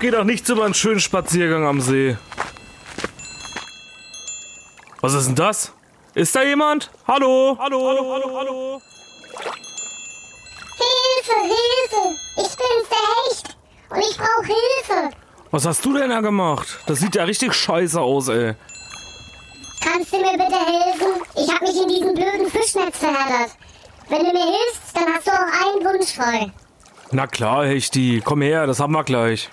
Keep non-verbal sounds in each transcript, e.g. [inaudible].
Geht doch nichts über einen schönen Spaziergang am See. Was ist denn das? Ist da jemand? Hallo? Hallo? Hallo? Hallo? Hallo? Hilfe, Hilfe! Ich bin's, der Hecht! Und ich brauche Hilfe! Was hast du denn da gemacht? Das sieht ja richtig scheiße aus, ey. Kannst du mir bitte helfen? Ich habe mich in diesem blöden Fischnetz verheddert. Wenn du mir hilfst, dann hast du auch einen Wunsch frei. Na klar, Hechti. Komm her, das haben wir gleich.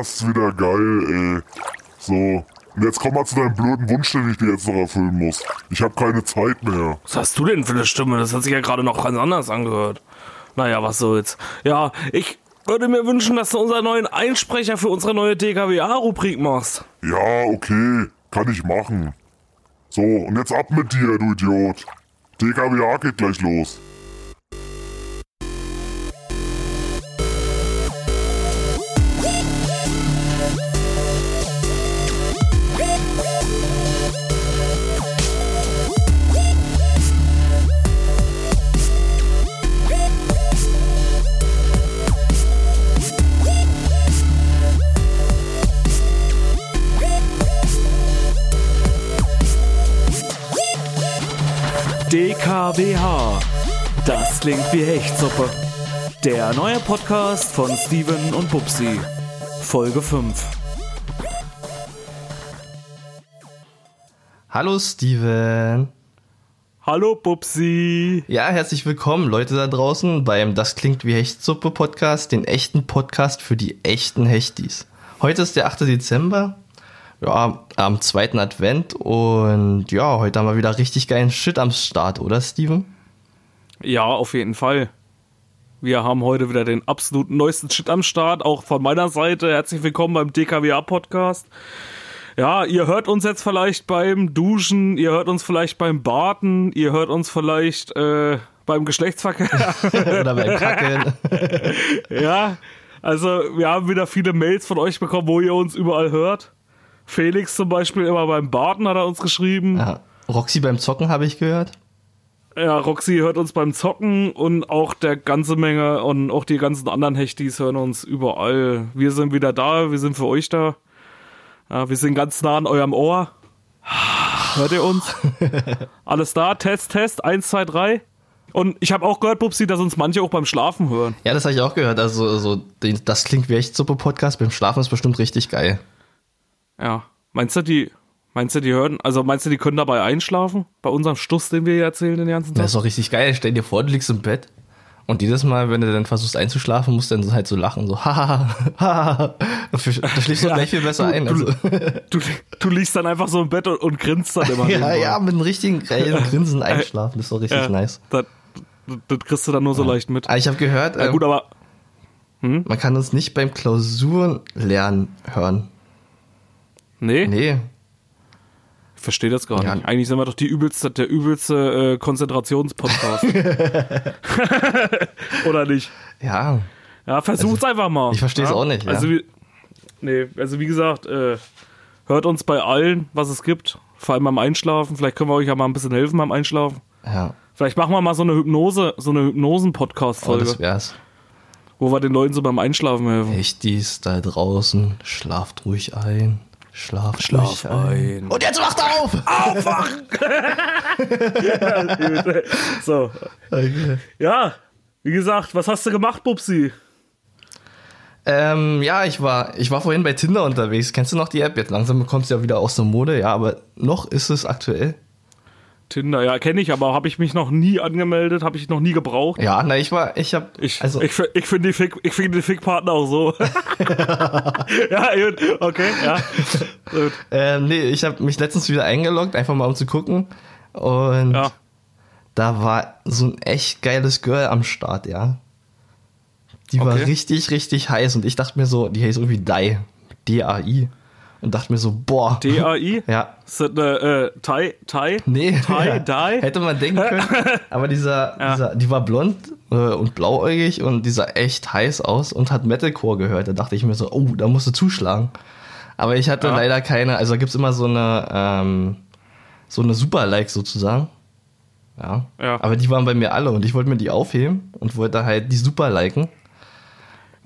Ist das wieder geil, ey. So, und jetzt komm mal zu deinem blöden Wunsch, den ich dir jetzt noch erfüllen muss. Ich habe keine Zeit mehr. Was hast du denn für eine Stimme? Das hat sich ja gerade noch ganz anders angehört. Naja, was soll's. Ja, ich würde mir wünschen, dass du unseren neuen Einsprecher für unsere neue DKWA-Rubrik machst. Ja, okay, kann ich machen. So, und jetzt ab mit dir, du Idiot. DKWA geht gleich los. DKWH. Das klingt wie Hechtsuppe. Der neue Podcast von Steven und Bubsi. Folge 5. Hallo Steven. Hallo, Bubsi. Ja, herzlich willkommen, Leute da draußen, beim Das klingt wie Hechtsuppe Podcast, den echten Podcast für die echten Hechtis. Heute ist der 8. Dezember, ja, am zweiten Advent und ja, heute haben wir wieder richtig geilen Shit am Start, oder Steven? Ja, auf jeden Fall. Wir haben heute wieder den absoluten neuesten Shit am Start. Auch von meiner Seite herzlich willkommen beim DKWA-Podcast. Ja, ihr hört uns jetzt vielleicht beim Duschen, ihr hört uns vielleicht beim Baden, ihr hört uns vielleicht äh, beim Geschlechtsverkehr. [laughs] oder beim Kackeln. [laughs] ja, also wir haben wieder viele Mails von euch bekommen, wo ihr uns überall hört. Felix zum Beispiel immer beim Baden hat er uns geschrieben. Ja, Roxy beim Zocken habe ich gehört. Ja, Roxy hört uns beim Zocken und auch der ganze Menge und auch die ganzen anderen Hechtis hören uns überall. Wir sind wieder da, wir sind für euch da. Ja, wir sind ganz nah an eurem Ohr. Hört ihr uns? [laughs] Alles da, Test, Test, 1, 2, 3. Und ich habe auch gehört, Bubsi, dass uns manche auch beim Schlafen hören. Ja, das habe ich auch gehört. Also, also das klingt wie Hechtsuppe Podcast. Beim Schlafen ist bestimmt richtig geil. Ja. Meinst du, die, meinst du, die hören, also meinst du, die können dabei einschlafen? Bei unserem Stuss, den wir hier erzählen den ganzen Das Tag? ist doch richtig geil. Stell dir vor, du liegst im Bett und jedes Mal, wenn du dann versuchst einzuschlafen, musst du dann halt so lachen, so haha, haha. Da schläfst du gleich viel besser ein. Also. Du, du liegst dann einfach so im Bett und, und grinst dann immer. [laughs] Ja, ja, mit einem richtigen geilen Grinsen einschlafen. Das ist doch richtig Ja, nice. Das, das kriegst du dann nur so leicht mit. Aber ich habe gehört, Ja, ähm, gut, aber man kann uns nicht beim Klausurenlernen hören. Nee, Nee. ich verstehe das gar Ja. nicht. Eigentlich sind wir doch die übelste, der übelste äh, Konzentrationspodcast. [laughs] [laughs] Oder nicht? Ja. Ja, versucht's einfach mal. Also, ich versteh's ja? auch nicht, ja. Also, wie, nee, also wie gesagt, äh, hört uns bei allen, was es gibt. Vor allem beim Einschlafen. Vielleicht können wir euch ja mal ein bisschen helfen beim Einschlafen. Ja. Vielleicht machen wir mal so eine Hypnose, so eine Oh, Hypnosen-Podcast-Folge, das wär's. wo wir den Leuten so beim Einschlafen helfen. Echtis da draußen, schlaft ruhig ein. Schlaf ruhig ein. ein. Und jetzt wacht auf! [laughs] So. Ja, wie gesagt, was hast du gemacht, Bubsi? Ähm, ja, ich war, ich war vorhin bei Tinder unterwegs. Kennst du noch die App? Jetzt langsam kommt es ja wieder aus der Mode, ja, aber noch ist es aktuell. Tinder, ja, kenne ich, aber habe ich mich noch nie angemeldet, habe ich noch nie gebraucht. Ja, na, ich war, ich hab, Ich, also, ich, ich finde die Fick, ich finde die Fickpartner auch so. [laughs] [laughs] ja, gut, okay, ja. Gut. ähm, nee, ich habe mich letztens wieder eingeloggt, einfach mal um zu gucken. Und Ja. da war so ein echt geiles Girl am Start, ja. Die war Okay. richtig, richtig heiß und ich dachte mir so, die heißt irgendwie Dai. D-A-I. Und dachte mir so, boah. DAI? [laughs] Ja. Ist das eine äh, Thai? Thai? Nee, Thai? Dai? [laughs] hätte man denken können. [laughs] Aber dieser, Ja. dieser, die war blond äh, und blauäugig und die sah echt heiß aus und hat Metalcore gehört. Da dachte ich mir so, oh, da musst du zuschlagen. Aber ich hatte Ja. leider keine, also da gibt's immer so eine, ähm, so eine Super-Like sozusagen. Ja. Ja. Aber die waren bei mir alle und ich wollte mir die aufheben und wollte halt die Super-Liken.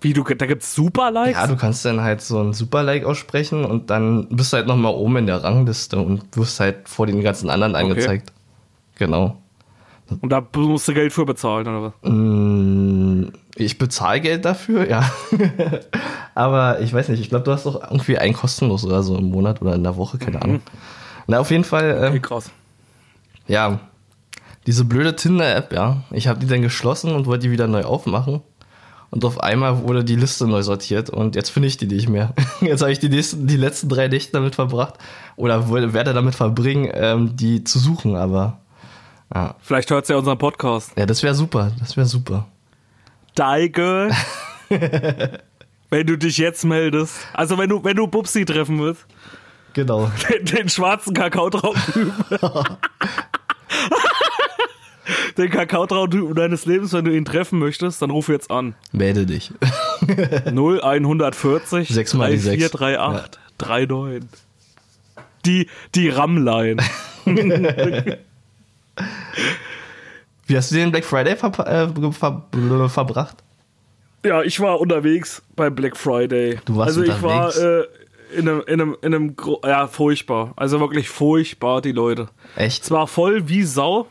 Wie, du, da gibt's Super-Likes? Ja, du kannst dann halt so ein Super-Like aussprechen und dann bist du halt nochmal oben in der Rangliste und wirst halt vor den ganzen anderen angezeigt. Genau. Und da musst du Geld für bezahlen, oder was? Mm, Ich bezahle Geld dafür, ja. [laughs] Aber ich weiß nicht, ich glaube, du hast doch irgendwie ein kostenlos oder so im Monat oder in der Woche, keine Ahnung. Na, auf jeden Fall, Okay, ähm, krass. ja, diese blöde Tinder-App, ja. Ich habe die dann geschlossen und wollte die wieder neu aufmachen. Und auf einmal wurde die Liste neu sortiert und jetzt finde ich die nicht mehr. [laughs] Jetzt habe ich die, nächsten, die letzten drei Nächte damit verbracht oder werde damit verbringen, ähm, die zu suchen, aber ja, Vielleicht hört sie ja unseren Podcast. ja das wäre super, das wäre super. Die Girl. [laughs] wenn du dich jetzt meldest. Also wenn du, wenn du Bubsi treffen willst. Genau. [laughs] Den, den schwarzen Kakaotraubentypen. Den Kakaotraubentypen deines Lebens, wenn du ihn treffen möchtest, dann ruf jetzt an. Melde dich. [laughs] [laughs] 0140 Sechs mal die sechs. 3438 39. Die, die Rammlein. [laughs] Wie hast du den Black Friday ver äh, ver verbracht? Ja, ich war unterwegs bei Black Friday. Du warst also ich war unterwegs? äh, in einem, in einem, in einem, gro- ja, furchtbar. Also wirklich furchtbar, die Leute. Echt? Es war voll wie Sau.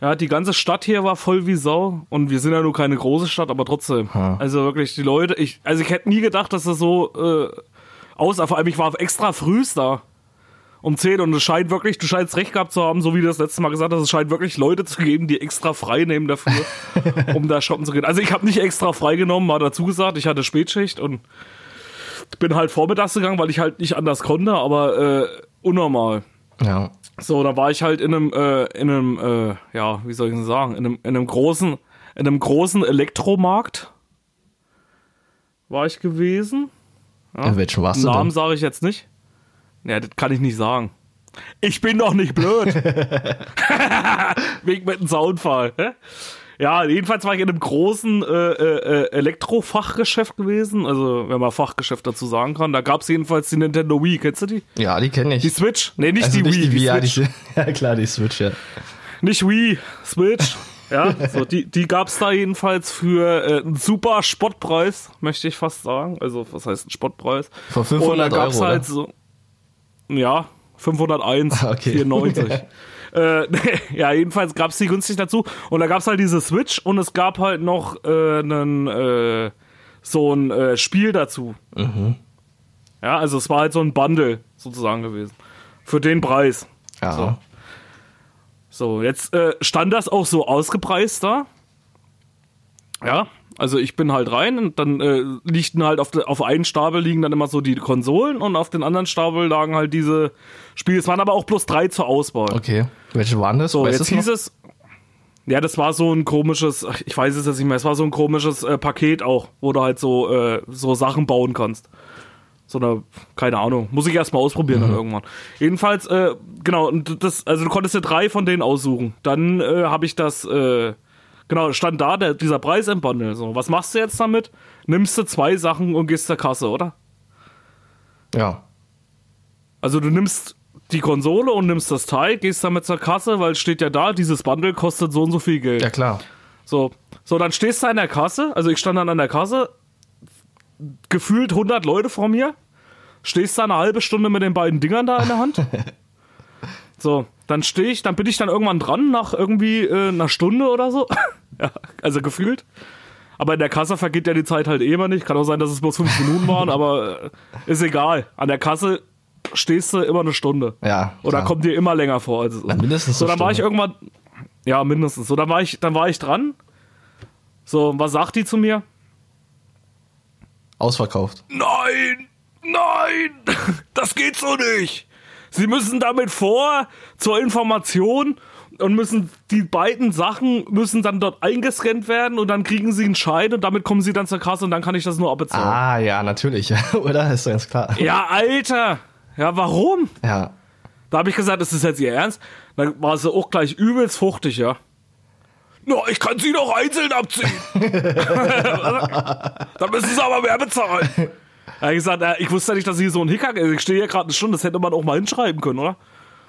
Ja, die ganze Stadt hier war voll wie Sau. Und wir sind ja nur keine große Stadt, aber trotzdem. Ha. Also wirklich, die Leute, ich, also ich hätte nie gedacht, dass das so äh, aussah. Vor allem, ich war extra frühst da. Um 10 und es scheint wirklich, du scheinst recht gehabt zu haben, so wie du das letzte Mal gesagt hast, es scheint wirklich Leute zu geben, die extra frei nehmen dafür, [laughs] um da shoppen zu gehen. Also ich habe nicht extra frei genommen, mal dazu gesagt, ich hatte Spätschicht und bin halt vormittags gegangen, weil ich halt nicht anders konnte, aber äh, unnormal. Ja. So, da war ich halt in einem, äh, in einem, äh, ja, wie soll ich denn sagen, in einem, in einem großen, in einem großen Elektromarkt war ich gewesen. In welchem warst du Namen sage ich jetzt nicht. Ja, das kann ich nicht sagen. Ich bin doch nicht blöd. [laughs] [laughs] Wegen mit einem Soundfall. hä? Ja, jedenfalls war ich in einem großen äh, äh, äh, Elektrofachgeschäft gewesen. Also, wenn man Fachgeschäft dazu sagen kann. Da gab es jedenfalls die Nintendo Wii. Kennst du die? Ja, die kenne ich. Die Switch? Nee, nicht also die nicht Wii. die Wii, ja, die, [laughs] ja klar, die Switch, ja. Nicht Wii, Switch. Ja, so, die, die gab's da jedenfalls für äh, einen super Spottpreis, möchte ich fast sagen. Also, was heißt ein Spottpreis? Für 500 Und da gab's Euro, halt so. Ja, 501, [laughs] Okay. 94. [laughs] äh, [laughs] ja, jedenfalls gab's die günstig dazu. Und da gab's halt diese Switch und es gab halt noch äh, einen, äh, so ein äh, Spiel dazu. Mhm. Ja, also es war halt so ein Bundle sozusagen gewesen. Für den Preis. Ja. So. So, jetzt äh, stand das auch so ausgepreist da. Ja, also ich bin halt rein und dann äh, liegten halt auf, de, auf einen Stapel liegen dann immer so die Konsolen und auf den anderen Stapel lagen halt diese Spiele. Es waren aber auch bloß drei zur Auswahl. Okay. Welche waren das? So, weißt jetzt hieß es. Ja, das war so ein komisches, ich weiß es jetzt nicht mehr, es war so ein komisches äh, Paket auch, wo du halt so, äh, so Sachen bauen kannst. So eine, keine Ahnung, muss ich erst mal ausprobieren Mhm. dann irgendwann. Jedenfalls, äh, genau, das, also du konntest dir drei von denen aussuchen. Dann äh, habe ich das, äh, genau, stand da der, dieser Preis im Bundle. So, was machst du jetzt damit? Nimmst du zwei Sachen und gehst zur Kasse, oder? Ja. Also du nimmst die Konsole und nimmst das Teil, gehst damit zur Kasse, weil es steht ja da, dieses Bundle kostet so und so viel Geld. Ja, klar. So, so dann stehst du an der Kasse, also ich stand dann an der Kasse, gefühlt 100 Leute vor mir, stehst da eine halbe Stunde mit den beiden Dingern da in der Hand. [laughs] so, dann stehe ich, dann bin ich dann irgendwann dran, nach irgendwie äh, einer Stunde oder so. [laughs] ja, also gefühlt. Aber in der Kasse vergeht ja die Zeit halt eh immer nicht. Kann auch sein, dass es bloß fünf Minuten waren, aber äh, ist egal. An der Kasse stehst du immer eine Stunde. Ja. Oder klar. kommt dir immer länger vor. Als Na, mindestens So, dann war ich irgendwann. Ja, mindestens. So, dann war ich, dann war ich dran. So, was sagt die zu mir? Ausverkauft. Nein! Nein! [laughs] Das geht so nicht! Sie müssen damit vor zur Information und müssen die beiden Sachen müssen dann dort eingescannt werden und dann kriegen sie einen Schein und damit kommen sie dann zur Kasse und dann kann ich das nur abbezahlen. Ah, ja, natürlich. [laughs] Oder? Ist ganz klar. Ja, Alter. Ja, warum? Ja. Da habe ich gesagt, ist das jetzt ihr Ernst? Dann war sie auch gleich übelst fruchtig, ja. Na, ich kann sie doch einzeln abziehen. [laughs] da müssen sie aber mehr bezahlen. Da hab ich gesagt, äh, ich wusste ja nicht, dass hier so ein Hickhack ist. Ich stehe hier gerade eine Stunde, das hätte man auch mal hinschreiben können, oder?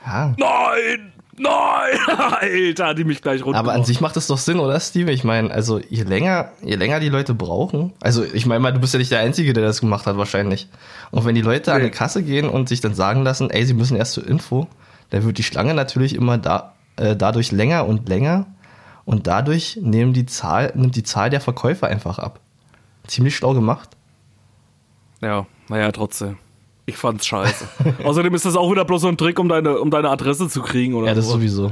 ja. Nein! Nein! [laughs] Alter, hat die mich gleich runter. Aber an sich macht es doch Sinn, oder, Steve? Ich meine, also je länger, je länger die Leute brauchen, also ich meine mal, du bist ja nicht der Einzige, der das gemacht hat, wahrscheinlich. Und wenn die Leute an Nee. die Kasse gehen und sich dann sagen lassen, ey, sie müssen erst zur Info, dann wird die Schlange natürlich immer da, äh, dadurch länger und länger und dadurch nehmen die Zahl, nimmt die Zahl der Verkäufer einfach ab. Ziemlich schlau gemacht. Ja, naja, trotzdem. Ich fand's scheiße. [laughs] Außerdem ist das auch wieder bloß so ein Trick, um deine, um deine Adresse zu kriegen, oder? Ja, das so. sowieso.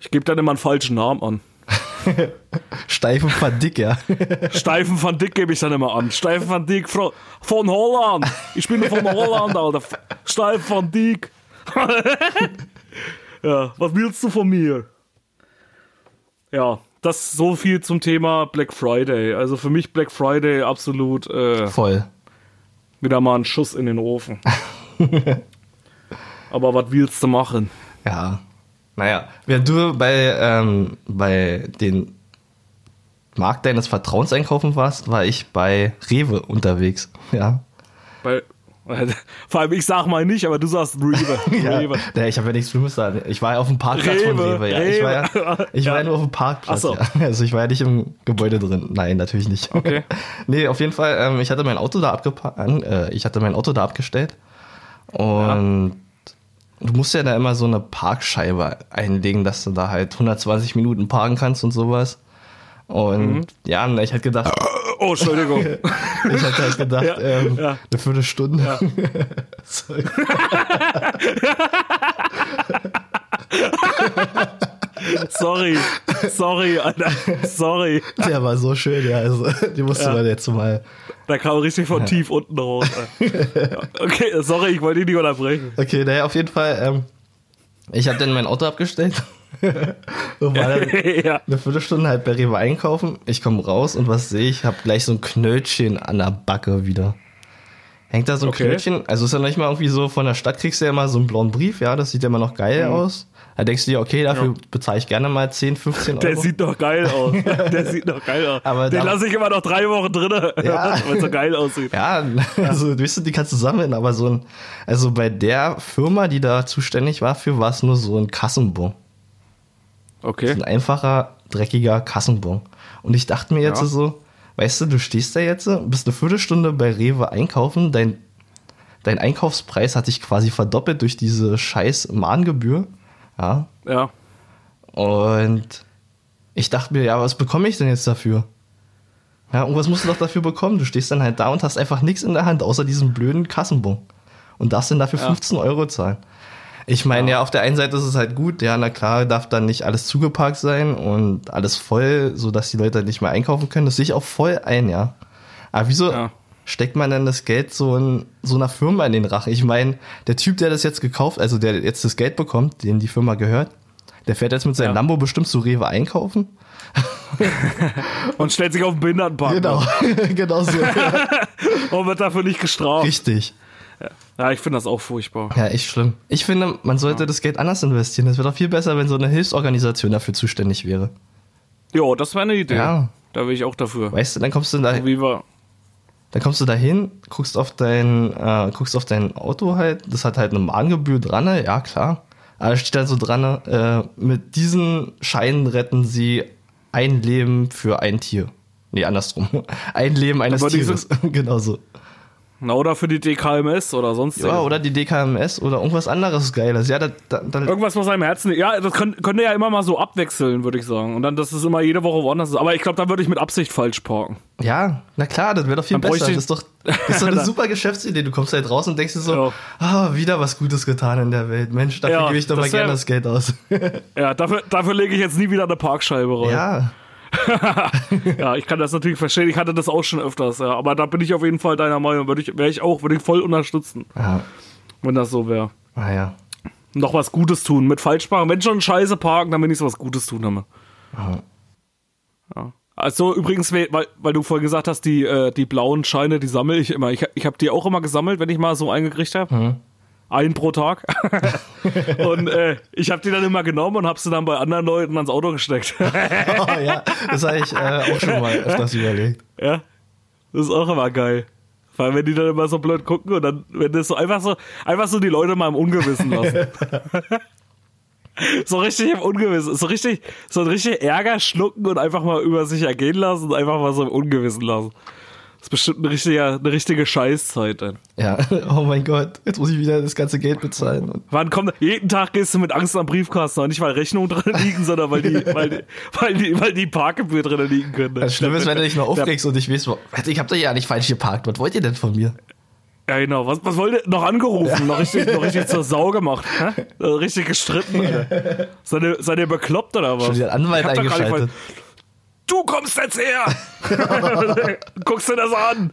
Ich gebe dann immer einen falschen Namen an. Steifen verdick, ja. Steifen van Dick [laughs] gebe ich dann immer an. Steifen van Dick von Holland. Ich bin von Holland, Alter. Steifen van Dick. [laughs] ja, was willst du von mir? Ja, das so viel zum Thema Black Friday. Also für mich Black Friday absolut äh, Voll. Wieder mal ein Schuss in den Ofen. [laughs] Aber was willst du machen? Ja. Naja, während du bei, ähm, bei den Markt deines Vertrauens einkaufen warst, war ich bei Rewe unterwegs. Ja. Bei, [laughs] vor allem ich sag mal nicht, aber du sagst Rewe. [laughs] ja. Rewe. Nee, ich habe ja nichts Schlimmes da. Ich war ja auf dem Parkplatz von Rewe, Rewe. Ja. Ich war ja, Rewe. [laughs] ich war ja nur auf dem Parkplatz. So. Ja. Also ich war ja nicht im Gebäude drin. Nein, natürlich nicht. Okay. nee, auf jeden Fall, ähm, ich hatte mein Auto da abgepa- an, äh, ich hatte mein Auto da abgestellt. Und du musst ja da immer so eine Parkscheibe einlegen, dass du da halt 120 Minuten parken kannst und sowas. Und Mhm. ja, ich hatte gedacht, Oh, Entschuldigung. [laughs] ich hatte halt gedacht, Ja, ähm, ja. eine Viertelstunde. Sorry. [laughs] Sorry. Sorry, Alter. Sorry. Der war so schön, ja. Also, die musste Ja. man jetzt mal. Da kam richtig von tief unten raus. Ja. Okay, sorry, ich wollte dich nicht unterbrechen. Okay, naja, auf jeden Fall. Ähm, ich habe dann mein Auto abgestellt. Und war dann ja. eine Viertelstunde halt bei Rewe einkaufen. Ich komme raus und was sehe ich? Hab gleich so ein Knötchen an der Backe wieder. Hängt da so ein Okay. Knötchen? Also ist ja nicht mal irgendwie so, von der Stadt kriegst du ja immer so einen blauen Brief, ja, das sieht ja immer noch geil aus. Da denkst du dir, okay, dafür Ja. bezahle ich gerne mal 10, 15 Euro. Der sieht doch geil aus. [laughs] Der sieht doch geil aus. Aber Den lasse ich immer noch drei Wochen drin, Ja. [laughs] weil es so geil aussieht. Ja, also weißt du, die kannst du sammeln, aber so ein, also bei der Firma, die da zuständig war für, war es nur so ein Kassenbon. Okay. Ein einfacher, dreckiger Kassenbon. Und ich dachte mir jetzt Ja. so, weißt du, du stehst da jetzt, bist eine Viertelstunde bei Rewe einkaufen, dein, dein Einkaufspreis hat sich quasi verdoppelt durch diese scheiß Mahngebühr. Ja. Ja. Und ich dachte mir, ja, was bekomme ich denn jetzt dafür? Ja, und was musst du doch dafür bekommen? Du stehst dann halt da und hast einfach nichts in der Hand, außer diesem blöden Kassenbon. Und darfst dann dafür 15 Euro zahlen. Ich meine, ja. auf der einen Seite ist es halt gut, ja, na klar, darf dann nicht alles zugeparkt sein und alles voll, sodass die Leute nicht mehr einkaufen können. Das sehe ich auch voll ein, ja. Aber wieso Ja. steckt man dann das Geld so in so einer Firma in den Rachen? Ich meine, der Typ, der das jetzt gekauft, also der jetzt das Geld bekommt, dem die Firma gehört, der fährt jetzt mit seinem Ja. Lambo bestimmt zu Rewe einkaufen. [laughs] Und stellt sich auf den Behindertenpark Genau, [laughs] genau so. [laughs] und wird dafür nicht gestraft. Richtig. Ja, ich finde das auch furchtbar. Ja, echt schlimm. Ich finde, man sollte das Geld anders investieren. Es wäre doch viel besser, wenn so eine Hilfsorganisation dafür zuständig wäre. Jo, das wäre eine Idee. Ja. Da bin ich auch dafür. Weißt du, dann kommst du da, Wie wir. dann kommst du da hin, guckst auf dein, äh, guckst auf dein Auto halt, das hat halt eine Mahngebühr dran, ja klar. Aber da steht dann so dran, äh, mit diesen Scheinen retten sie ein Leben für ein Tier. Nee, andersrum. [laughs] Ein Leben eines Aber diese- Tieres. [laughs] genau so. Na, oder für die DKMS oder sonst Ja, oder die DKMS oder irgendwas anderes Geiles. Ja, da, da, da, Irgendwas, was einem Herzen. Ja, das können, könnte ja immer mal so abwechseln, würde ich sagen. Und dann, dass es immer jede Woche woanders ist. Aber ich glaube, da würde ich mit Absicht falsch parken. ja, na klar, das wäre doch viel Dann besser. Das ist doch, das ist doch [laughs] eine super Geschäftsidee. Du kommst halt raus und denkst dir so, Ja. ah, wieder was Gutes getan in der Welt. Mensch, dafür Ja, gebe ich doch mal gerne das Geld aus. [laughs] Ja, dafür, dafür lege ich jetzt nie wieder eine Parkscheibe rein. ja, Ja, ich kann das natürlich verstehen. Ich hatte das auch schon öfters, ja. Aber da bin ich auf jeden Fall deiner Meinung. Würde ich, wäre ich auch, würde ich voll unterstützen, ja, wenn das so wäre. naja. Noch was Gutes tun. Mit Falschparken. Wenn schon Scheiße parken, dann will ich was Gutes tun damit. Ja. Also übrigens, weil, weil du vorhin gesagt hast, die, äh, die blauen Scheine, die sammle ich immer. Ich, ich habe die auch immer gesammelt, wenn ich mal so eingekriegt habe. Ein pro Tag. [laughs] und äh, ich habe die dann immer genommen und habe sie dann bei anderen Leuten ans Auto gesteckt. [laughs] Oh, ja, das habe ich äh, auch schon mal öfters überlegt. ja, das ist auch immer geil. Weil wenn die dann immer so blöd gucken und dann, wenn das so einfach so, einfach so die Leute mal im Ungewissen lassen. [laughs] so richtig im Ungewissen, so richtig, so ein richtig Ärger schlucken und einfach mal über sich ergehen lassen und einfach mal so im Ungewissen lassen. Das ist bestimmt eine richtige, eine richtige Scheißzeit dann. Ja, [laughs] oh mein Gott, jetzt muss ich wieder das ganze Geld bezahlen. Und Wann kommt, jeden Tag gehst du mit Angst am Briefkasten, und nicht weil Rechnungen drin liegen, sondern weil die, [laughs] weil die, weil die, weil die Parkgebühr drin liegen können. das Schlimme ist, wenn du dich noch aufregst und ich weiß, Warte, ich hab doch ja nicht falsch geparkt. Was wollt ihr denn von mir? Ja, genau. Was, was wollt ihr? Noch angerufen, noch richtig, noch richtig [laughs] zur Sau gemacht. Hä? Richtig gestritten, Alter. Seid ihr, seid ihr bekloppt oder was? Schon einen Anwalt eingeschaltet. Du kommst jetzt her! [laughs] Guckst dir das an,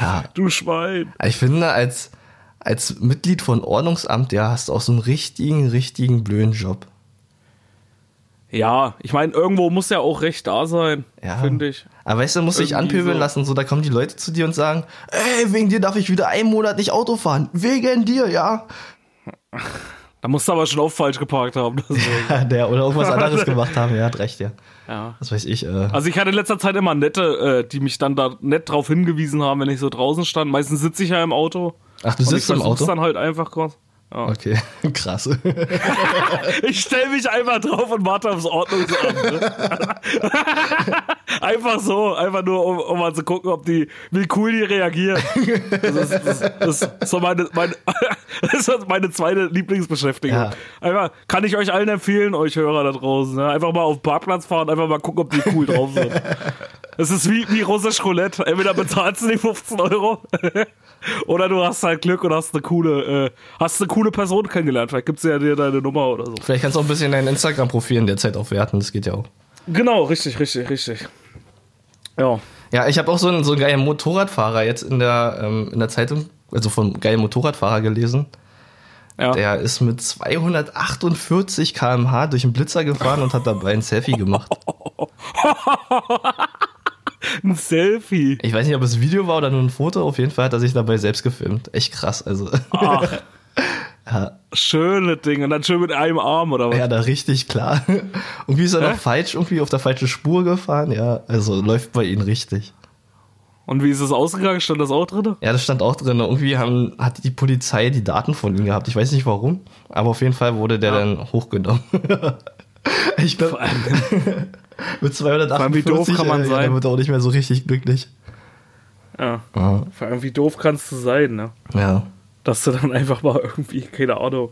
Ja, du Schwein. ich finde, als, als Mitglied von Ordnungsamt, ja, hast du auch so einen richtigen, richtigen blöden Job. Ja, ich meine, irgendwo muss ja auch Recht da sein, Ja. finde ich. Aber weißt du, musst dich Irgendwie anpöbeln so. lassen, so, da kommen die Leute zu dir und sagen, ey, wegen dir darf ich wieder einen Monat nicht Auto fahren. Wegen dir, ja. [laughs] Da musst du aber schon auch falsch geparkt haben. Deswegen. [laughs] Der oder irgendwas anderes [laughs] gemacht haben, ja, hat recht, ja. ja. Was weiß ich, äh. Also ich hatte in letzter Zeit immer nette, äh, die mich dann da nett drauf hingewiesen haben, wenn ich so draußen stand. Meistens sitze ich ja im Auto. Ach, du Und ich sitzt im Auto? dann halt einfach kurz. Ja. Okay, [laughs] krass. [laughs] Ich stelle mich einfach drauf und warte aufs Ordnungsamt. Ne? [laughs] einfach so, einfach nur, um, um mal zu gucken, ob die, wie cool die reagieren. Das ist, das, das ist so meine, meine, das ist meine zweite Lieblingsbeschäftigung. Ja. Einfach, kann ich euch allen empfehlen, euch Hörer da draußen. Ne? Einfach mal auf den Parkplatz fahren, einfach mal gucken, ob die cool drauf sind. Es ist wie, wie russisch Roulette. Entweder bezahlst du die 15 Euro oder du hast halt Glück und hast eine coole, äh, hast eine coole Person kennengelernt. Vielleicht gibt's ja dir deine Nummer oder so. Vielleicht kannst du auch ein bisschen dein Instagram-Profil in der Zeit aufwerten, das geht ja auch. Genau, richtig, richtig, richtig. Ja. Ja, ich habe auch so einen, so einen geilen Motorradfahrer jetzt in der, ähm, in der Zeitung, also vom geilen Motorradfahrer gelesen. ja. Der ist mit 248 km/h durch den Blitzer gefahren und hat dabei ein Selfie gemacht. [laughs] Ein Selfie. Ich weiß nicht, ob es ein Video war oder nur ein Foto. Auf jeden Fall hat er sich dabei selbst gefilmt. Echt krass. Also, Ach, [laughs] ja, schöne Dinge. Und dann schön mit einem Arm oder was? ja, da richtig klar. [laughs] Irgendwie ist er Hä? noch falsch, irgendwie auf der falschen Spur gefahren. Ja, also läuft bei ihm richtig. Und wie ist es ausgegangen? Stand das auch drin? Ja, das stand auch drin. Irgendwie haben, hat die Polizei die Daten von ihm gehabt. Ich weiß nicht warum, aber auf jeden Fall wurde der Ja. dann hochgenommen. [laughs] ich glaube, [laughs] mit 248 allem, wie doof kann man ja, sein? der wird auch nicht mehr so richtig glücklich. Ja. Ja. Vor allem, wie doof kannst du sein, ne? ja. Dass du dann einfach mal irgendwie, keine Ahnung,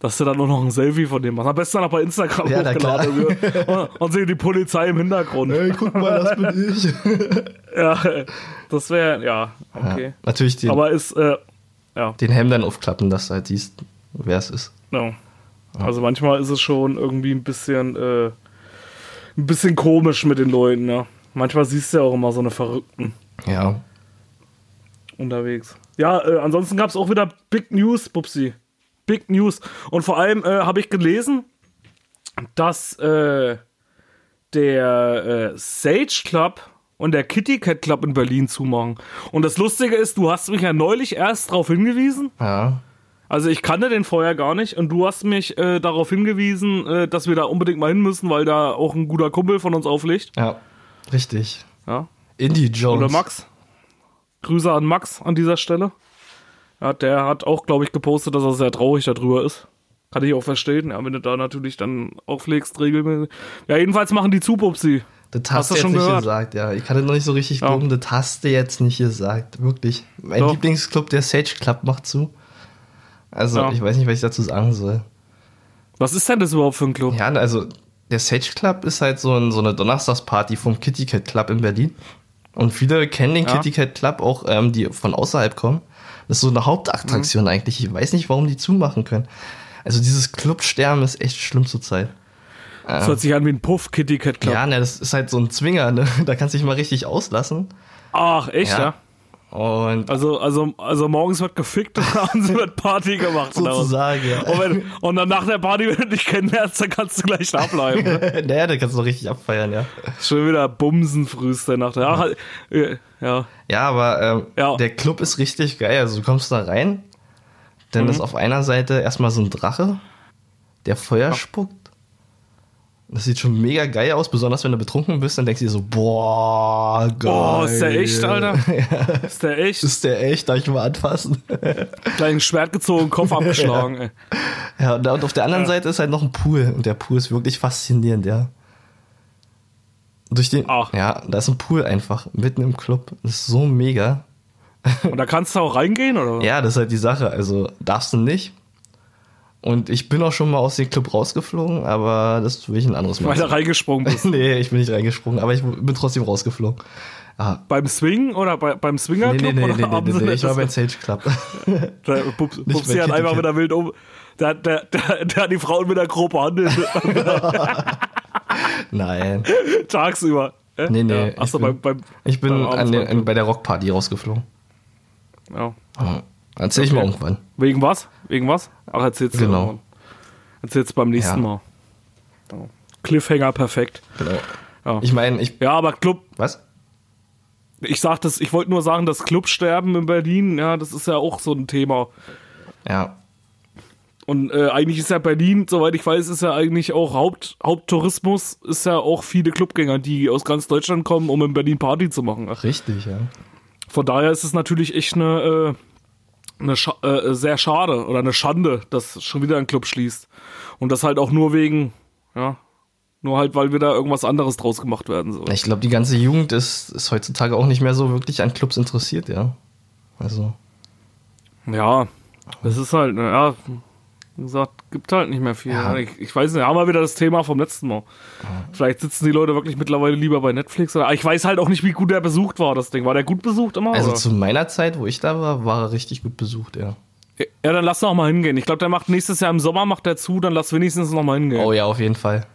dass du dann nur noch ein Selfie von dem machst. Am besten dann auch bei Instagram Ja, hochgeladen. Und, [laughs] und sehen die Polizei im Hintergrund. Hey, guck mal, das bin ich. [laughs] Ja, das wäre, ja, okay. Ja, natürlich den, Aber ist, äh, ja, den Helm dann aufklappen, dass du halt siehst, wer es ist. no. Also manchmal ist es schon irgendwie ein bisschen, äh, ein bisschen komisch mit den Leuten, ja. Manchmal siehst du ja auch immer so eine Verrückten Ja. unterwegs. Ja, äh, ansonsten gab es auch wieder Big News, Pupsi. Big News. Und vor allem äh, habe ich gelesen, dass äh, der äh, Sage Club und der Kitty Cat Club in Berlin zumachen. Und das Lustige ist, du hast mich ja neulich erst darauf hingewiesen. Ja. Also ich kannte den vorher gar nicht und du hast mich äh, darauf hingewiesen, äh, dass wir da unbedingt mal hin müssen, weil da auch ein guter Kumpel von uns auflegt. Ja. Richtig. Ja. Indie Jones. Oder Max. Grüße an Max an dieser Stelle. Ja, der hat auch, glaube ich, gepostet, dass er sehr traurig darüber ist. Kann ich auch verstehen, ja, wenn du da natürlich dann auflegst, regelmäßig. Ja, jedenfalls machen die zu, Pupsi. Das Hast hast du jetzt schon nicht gehört? gesagt, ja. Ich hatte noch nicht so richtig Ja. glauben, das hast du jetzt nicht gesagt. Wirklich. Mein Doch. Lieblingsclub, der Sage Club, macht zu. Also, Ja. ich weiß nicht, was ich dazu sagen soll. Was ist denn das überhaupt für ein Club? Ja, also, der Sage Club ist halt so, ein, so eine Donnerstagsparty vom Kitty Cat Club in Berlin. Und viele kennen den Ja. Kitty Cat Club auch, ähm, die von außerhalb kommen. Das ist so eine Mhm. Hauptattraktion eigentlich. Ich weiß nicht, warum die zumachen können. Also, dieses Clubsterben ist echt schlimm zurzeit. Das hört sich an wie ein Puff, Kitty Cat Club. Ja, ne, das ist halt so ein Zwinger, ne? [laughs] Da kannst du dich mal richtig auslassen. Ach, echt, Ja. ja? Und Also, also, also morgens wird gefickt und [laughs] abends wird Party gemacht. sozusagen, ja. Und, wenn, und dann nach der Party, wenn du dich kennenlernst, dann kannst du gleich da bleiben. Ne? [laughs] naja, da kannst du noch richtig abfeiern, ja. Schon wieder bumsen frühst der Nacht. Ach, äh, ja. Ja, aber ähm, Ja. der Club ist richtig geil. Also du kommst da rein, dann Mhm. ist auf einer Seite erstmal so ein Drache, der Feuer spuckt. Das sieht schon mega geil aus, besonders wenn du betrunken bist, dann denkst du dir so, boah, geil. Boah, ist der echt, Alter? [laughs] Ist der echt? Ist der echt? Darf ich mal anfassen? [laughs] Gleich ein Schwert gezogen, Kopf abgeschlagen, ey. ja, und, auf der anderen Seite ist halt noch ein Pool. Und der Pool ist wirklich faszinierend, ja. Durch den, Ach. ja, da ist ein Pool einfach mitten im Club. Das ist so mega. Und da kannst du auch reingehen, oder? [laughs] Ja, das ist halt die Sache. Also darfst du nicht. Und ich bin auch schon mal aus dem Club rausgeflogen, aber das will ich ein anderes Mal. Weil du reingesprungen bist. [laughs] nee, ich bin nicht reingesprungen, aber ich bin trotzdem rausgeflogen. Ah, beim Swing oder bei, beim Swinger nee, Club? nee, nee, oder nee, nee, nee, nee, ich war [laughs] beim Sage Club. [laughs] Der Bubsi bei hat einfach wieder wild um. Der, der, der, der hat die Frauen mit der grob behandelt. Nein. tagsüber. Äh? Nee, nee, Ja. Achso, ich beim, bin- beim, Ich bin beim an den, an, bei der Rockparty rausgeflogen. ja. Ja. Erzähl ich mal irgendwann. Wegen was? Wegen was? Ach, erzählst du Genau. Erzählst beim nächsten Ja. Mal. Cliffhanger perfekt. Genau. Ja. Ich meine, ich. ja, aber Club, Was? ich sag das, ich wollte nur sagen, das Clubsterben in Berlin, ja, das ist ja auch so ein Thema. Ja. Und äh, eigentlich ist ja Berlin, soweit ich weiß, ist ja eigentlich auch Haupt, Haupttourismus, ist ja auch viele Clubgänger, die aus ganz Deutschland kommen, um in Berlin Party zu machen. Richtig, ja. Von daher ist es natürlich echt eine, äh, eine Scha äh, sehr schade oder eine Schande, dass schon wieder ein Club schließt. Und das halt auch nur wegen, ja, nur halt, weil wieder irgendwas anderes draus gemacht werden soll. Ich glaube, die ganze Jugend ist, ist heutzutage auch nicht mehr so wirklich an Clubs interessiert, ja. Also. Ja, das ist halt, ja, wie gesagt, gibt halt nicht mehr viel. Ja. Ich, ich weiß nicht, haben wir wieder das Thema vom letzten Mal. Vielleicht sitzen die Leute wirklich mittlerweile lieber bei Netflix. Oder, ich weiß halt auch nicht, wie gut der besucht war, das Ding. War der gut besucht immer? Also oder? zu meiner Zeit, wo ich da war, war er richtig gut besucht, ja. ja, dann lass noch mal hingehen. Ich glaube, der macht nächstes Jahr im Sommer macht der zu, dann lass wenigstens noch mal hingehen. Oh ja, auf jeden Fall.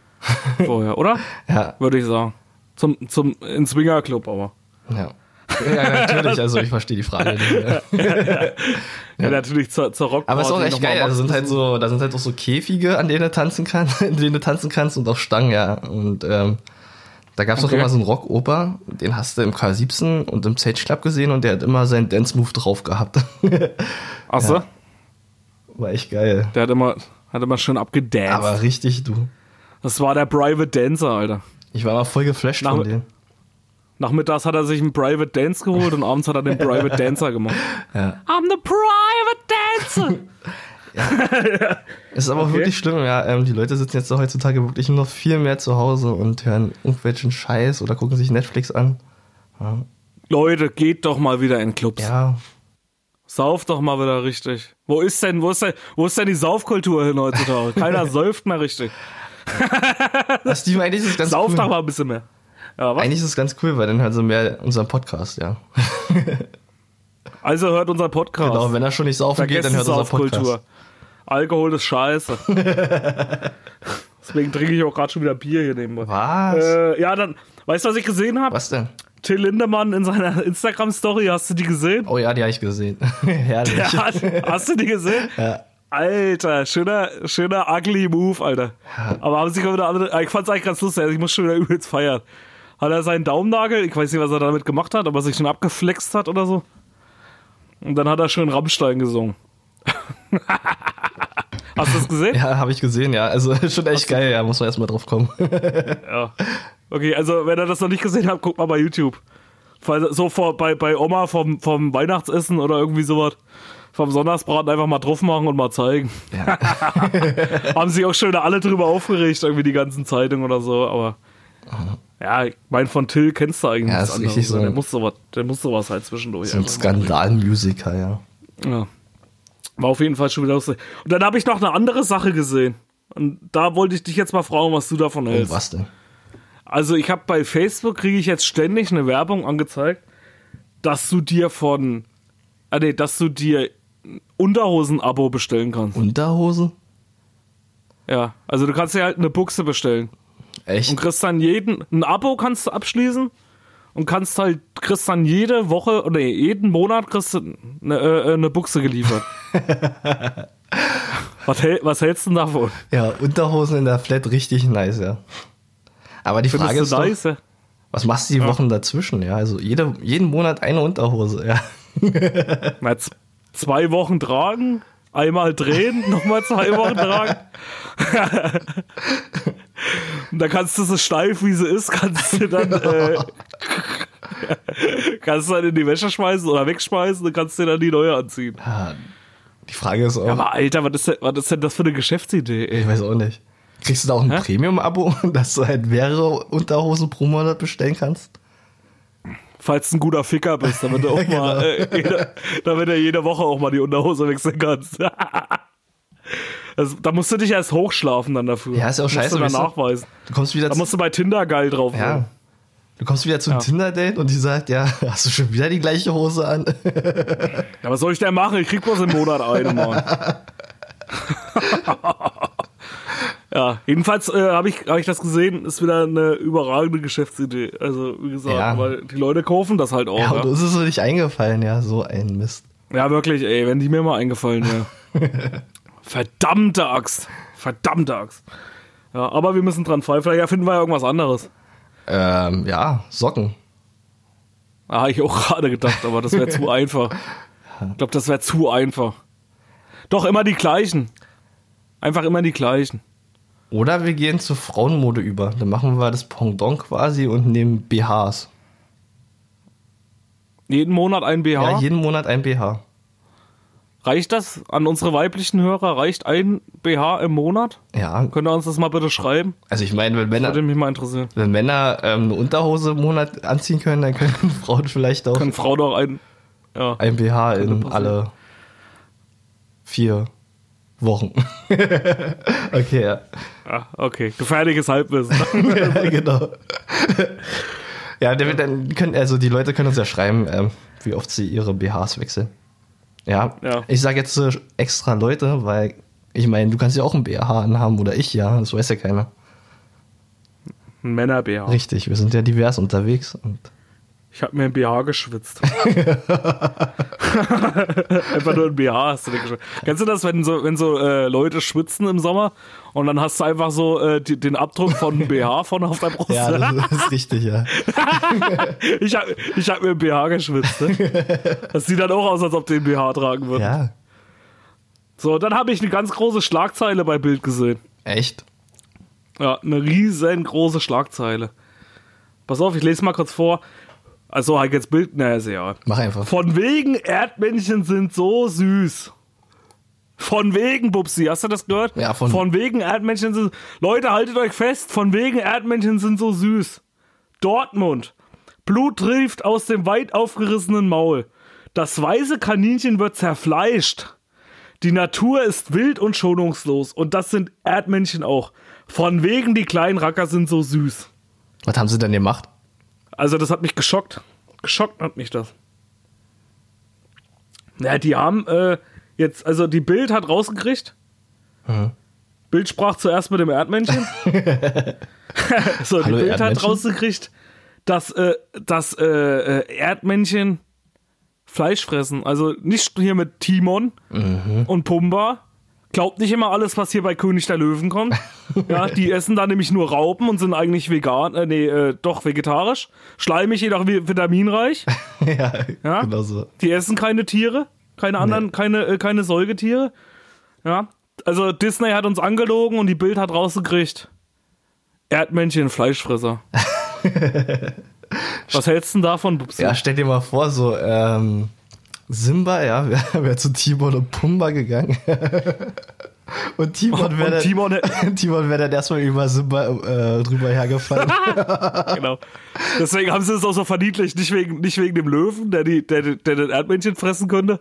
Vorher, oder? [laughs] Ja. Würde ich sagen. Zum, zum, in Swinger Club aber. Ja. Ja, natürlich, [laughs] also ich verstehe die Frage nicht mehr. [laughs] Ja, natürlich zur, zur Rockparty. Aber es ist auch echt geil. Da Max sind halt so, da sind halt auch so Käfige, an denen du tanzen kannst, [laughs] in denen du tanzen kannst und auch Stangen, ja. Und ähm, da gab es auch Okay. immer so einen Rockoper, den hast du im K17 und im Sage Club gesehen und der hat immer seinen Dance Move drauf gehabt. Ach so? War echt geil. Der hat immer, hat immer schön abgedanced. Aber richtig, du. das war der Private Dancer, Alter. Ich war mal voll geflasht Nach- von dem. Nachmittags hat er sich einen Private Dance geholt und abends hat er den [laughs] Private Dancer gemacht. Ja. I'm the Private Dancer! [laughs] Es ist aber auch Okay. wirklich schlimm, ja. Ähm, die Leute sitzen jetzt heutzutage wirklich nur noch viel mehr zu Hause und hören irgendwelchen Scheiß oder gucken sich Netflix an. Leute, geht doch mal wieder in Clubs. Ja, Sauft doch mal wieder richtig. Wo ist denn, wo ist denn, wo ist denn die Saufkultur hin heutzutage? Keiner [laughs] säuft mehr richtig. das Steven, eigentlich ist es ganz Sauft cool. doch mal ein bisschen mehr. Ja, was? Eigentlich ist es ganz cool, weil dann halt so mehr unseren Podcast, ja. [laughs] Also hört unseren Podcast. Genau, wenn er schon nicht saufen geht, Vergesst dann die hört unser. Podcast. Alkohol ist scheiße. [laughs] Deswegen trinke ich auch gerade schon wieder Bier hier nebenbei. Was? Äh, ja, dann, weißt du, was ich gesehen habe? Was denn? Till Lindemann in seiner [laughs] Instagram-Story, hast du die gesehen? Oh ja, die habe ich gesehen. Herrlich. Ja, hast du die gesehen? Ja. Alter, schöner, schöner ugly Move, Alter. Aber haben sich auch wieder andere. Ich fand's eigentlich ganz lustig, also ich muss schon wieder übelst feiern. Hat er seinen Daumennagel, ich weiß nicht, was er damit gemacht hat, ob er sich schon abgeflext hat oder so. Und dann hat er schön Rammstein gesungen. [laughs] Hast du das gesehen? Ja, habe ich gesehen, ja. Also [laughs] schon echt geil, ja. Muss man erstmal drauf kommen. [laughs] Ja. Okay, also wenn ihr das noch nicht gesehen habt, guckt mal bei YouTube. So vor, bei, bei Oma vom, vom Weihnachtsessen oder irgendwie sowas. Vom Sonntagsbraten einfach mal drauf machen und mal zeigen. Ja. Haben sich auch schon alle drüber aufgeregt, irgendwie die ganzen Zeitungen oder so, aber. Ja, ich mein, von Till kennst du eigentlich Ja, nichts ist richtig so. Der muss sowas, der muss sowas halt zwischendurch. So ein Skandalmusiker, ja. Ja. War auf jeden Fall schon wieder lustig. Und dann habe ich noch eine andere Sache gesehen. Und da wollte ich dich jetzt mal fragen, was du davon Oh, hältst. was denn? Also ich habe bei Facebook kriege ich jetzt ständig eine Werbung angezeigt, dass du dir von, ah nee, dass du dir ein Unterhosen-Abo bestellen kannst. Unterhose? Ja, also du kannst dir halt eine Buchse bestellen Echt? und kriegst dann jeden ein Abo kannst du abschließen und kannst halt, kriegst dann jede Woche oder jeden Monat kriegst du eine, äh, eine Buchse geliefert. [laughs] was, hält, was hältst du denn davon? Ja, Unterhosen in der Flat richtig nice, ja. Aber die Frage Findest ist du doch, nice? ja? was machst du die Wochen dazwischen? Ja, also jede, jeden Monat eine Unterhose, ja. [laughs] Na, zwei Wochen tragen, einmal drehen, [laughs] nochmal zwei Wochen tragen. Und dann kannst du so steif, wie sie ist, kannst du dann, [laughs] äh, kannst du dann in die Wäsche schmeißen oder wegschmeißen und kannst dir dann die neue anziehen. Ja, Die Frage ist auch, Aber Alter, was ist denn, was ist denn das für eine Geschäftsidee? Ey? ich weiß auch nicht. Kriegst du da auch ein? Premium-Abo, [laughs] dass du halt mehrere Unterhosen pro Monat bestellen kannst? Falls du ein guter Ficker bist, damit du auch [laughs] Genau. mal, äh, jede, damit du jede Woche auch mal die Unterhose wechseln kannst. Also, da musst du dich erst hochschlafen dann dafür. Ja, ist ja auch Musst scheiße, weißt du? nachweisen. Du kommst wieder Da musst du bei Tinder geil drauf ja. Du kommst wieder zum Ja. Tinder-Date und die sagt, ja, [laughs] hast du schon wieder die gleiche Hose an? Ja, was soll ich denn machen? Ich krieg bloß im Monat eine, Mann. [laughs] [laughs] ja, jedenfalls äh, habe ich, hab ich das gesehen, ist wieder eine überragende Geschäftsidee. Also, wie gesagt, Ja. weil die Leute kaufen das halt auch. Ja, Ja, und uns ist es so nicht eingefallen, ja, so ein Mist. ja wirklich, ey, wenn die mir mal eingefallen wäre. Verdammte Axt. Verdammte Axt. Ja, aber wir müssen dran fallen. Vielleicht erfinden wir ja irgendwas anderes. Ähm, ja, Socken. Ah, hab ich auch gerade gedacht, aber das wäre zu [laughs] einfach. Ich glaube, das wäre zu einfach. Doch immer die gleichen. Einfach immer die gleichen. Oder wir gehen zur Frauenmode über. Dann machen wir das Pendant quasi und nehmen BHs. Jeden Monat ein BH. Ja, jeden Monat ein BH. Reicht das an unsere weiblichen Hörer? Reicht ein BH im Monat? Ja, Könnt ihr uns das mal bitte schreiben? also ich meine, wenn Männer, Würde mich mal interessieren. wenn Männer ähm, eine Unterhose im Monat anziehen können, dann können [laughs] Frauen vielleicht auch Können Frauen doch ein. Ja. ein BH in alle vier Wochen. [laughs] okay, ja. ja, okay. Gefährliches Halbwissen. ja, [laughs] genau. ja, dann dann können, also die Leute können uns ja schreiben, ähm, wie oft sie ihre BHs wechseln. Ja, Ja. ich sage jetzt äh, extra Leute, weil ich meine, du kannst ja auch ein BH anhaben oder ich ja, das weiß ja keiner. Ein Männer-BH. Richtig, wir sind ja divers unterwegs und Ich habe mir ein BH geschwitzt. [laughs] Einfach nur ein BH hast du dir geschwitzt. Kennst du das, wenn so, wenn so äh, Leute schwitzen im Sommer und dann hast du einfach so äh, die, den Abdruck von [laughs] einem BH vorne auf der Brust? ja, das, das ist richtig, ja. [laughs] ich habe ich hab mir ein BH geschwitzt. Ne? Das sieht dann auch aus, als ob die ein BH tragen würden. Ja, So, dann habe ich eine ganz große Schlagzeile bei Bild gesehen. echt. Ja, eine riesengroße Schlagzeile. Pass auf, ich lese mal kurz vor. Also, halt jetzt Bild, naja, ist ja. Mach einfach. Von wegen Erdmännchen sind so süß. Von wegen, Bubsi, hast du das gehört? Ja, von- von wegen Erdmännchen sind. Leute, haltet euch fest, von wegen Erdmännchen sind so süß. Dortmund. Blut trieft aus dem weit aufgerissenen Maul. Das weiße Kaninchen wird zerfleischt. Die Natur ist wild und schonungslos. Und das sind Erdmännchen auch. Von wegen die kleinen Racker sind so süß. Was haben sie denn gemacht? Also das hat mich geschockt. Geschockt hat mich das. Ja, die haben äh, jetzt, also die Bild hat rausgekriegt. Bild sprach zuerst mit dem Erdmännchen. [laughs] so, die Hallo, Bild hat rausgekriegt, dass, äh, dass äh, äh, Erdmännchen Fleisch fressen. Also nicht hier mit Timon und Pumba. Glaubt nicht immer alles, was hier bei König der Löwen kommt. [laughs] Ja, die essen da nämlich nur Raupen und sind eigentlich vegan, äh, nee, äh, doch vegetarisch. Schleimig, jedoch vi- vitaminreich. [laughs] ja, Ja? genau so. Die essen keine Tiere, keine anderen, keine, äh, keine Säugetiere. Ja. Also Disney hat uns angelogen und die Bild hat rausgekriegt. Erdmännchen, Fleischfresser. [laughs] Was hältst du denn davon, Bubsi? Ja, stell dir mal vor, so, ähm, Simba, ja, [laughs] wäre wär zu Timon und Pumba gegangen. [laughs] und Timon wäre Und dann, Timon, [laughs] Timon wär dann erstmal über Simba äh, drüber hergefallen. [laughs] genau. Deswegen haben sie es auch so verniedlicht, nicht wegen, nicht wegen dem Löwen, der, die, der, der den Erdmännchen fressen könnte,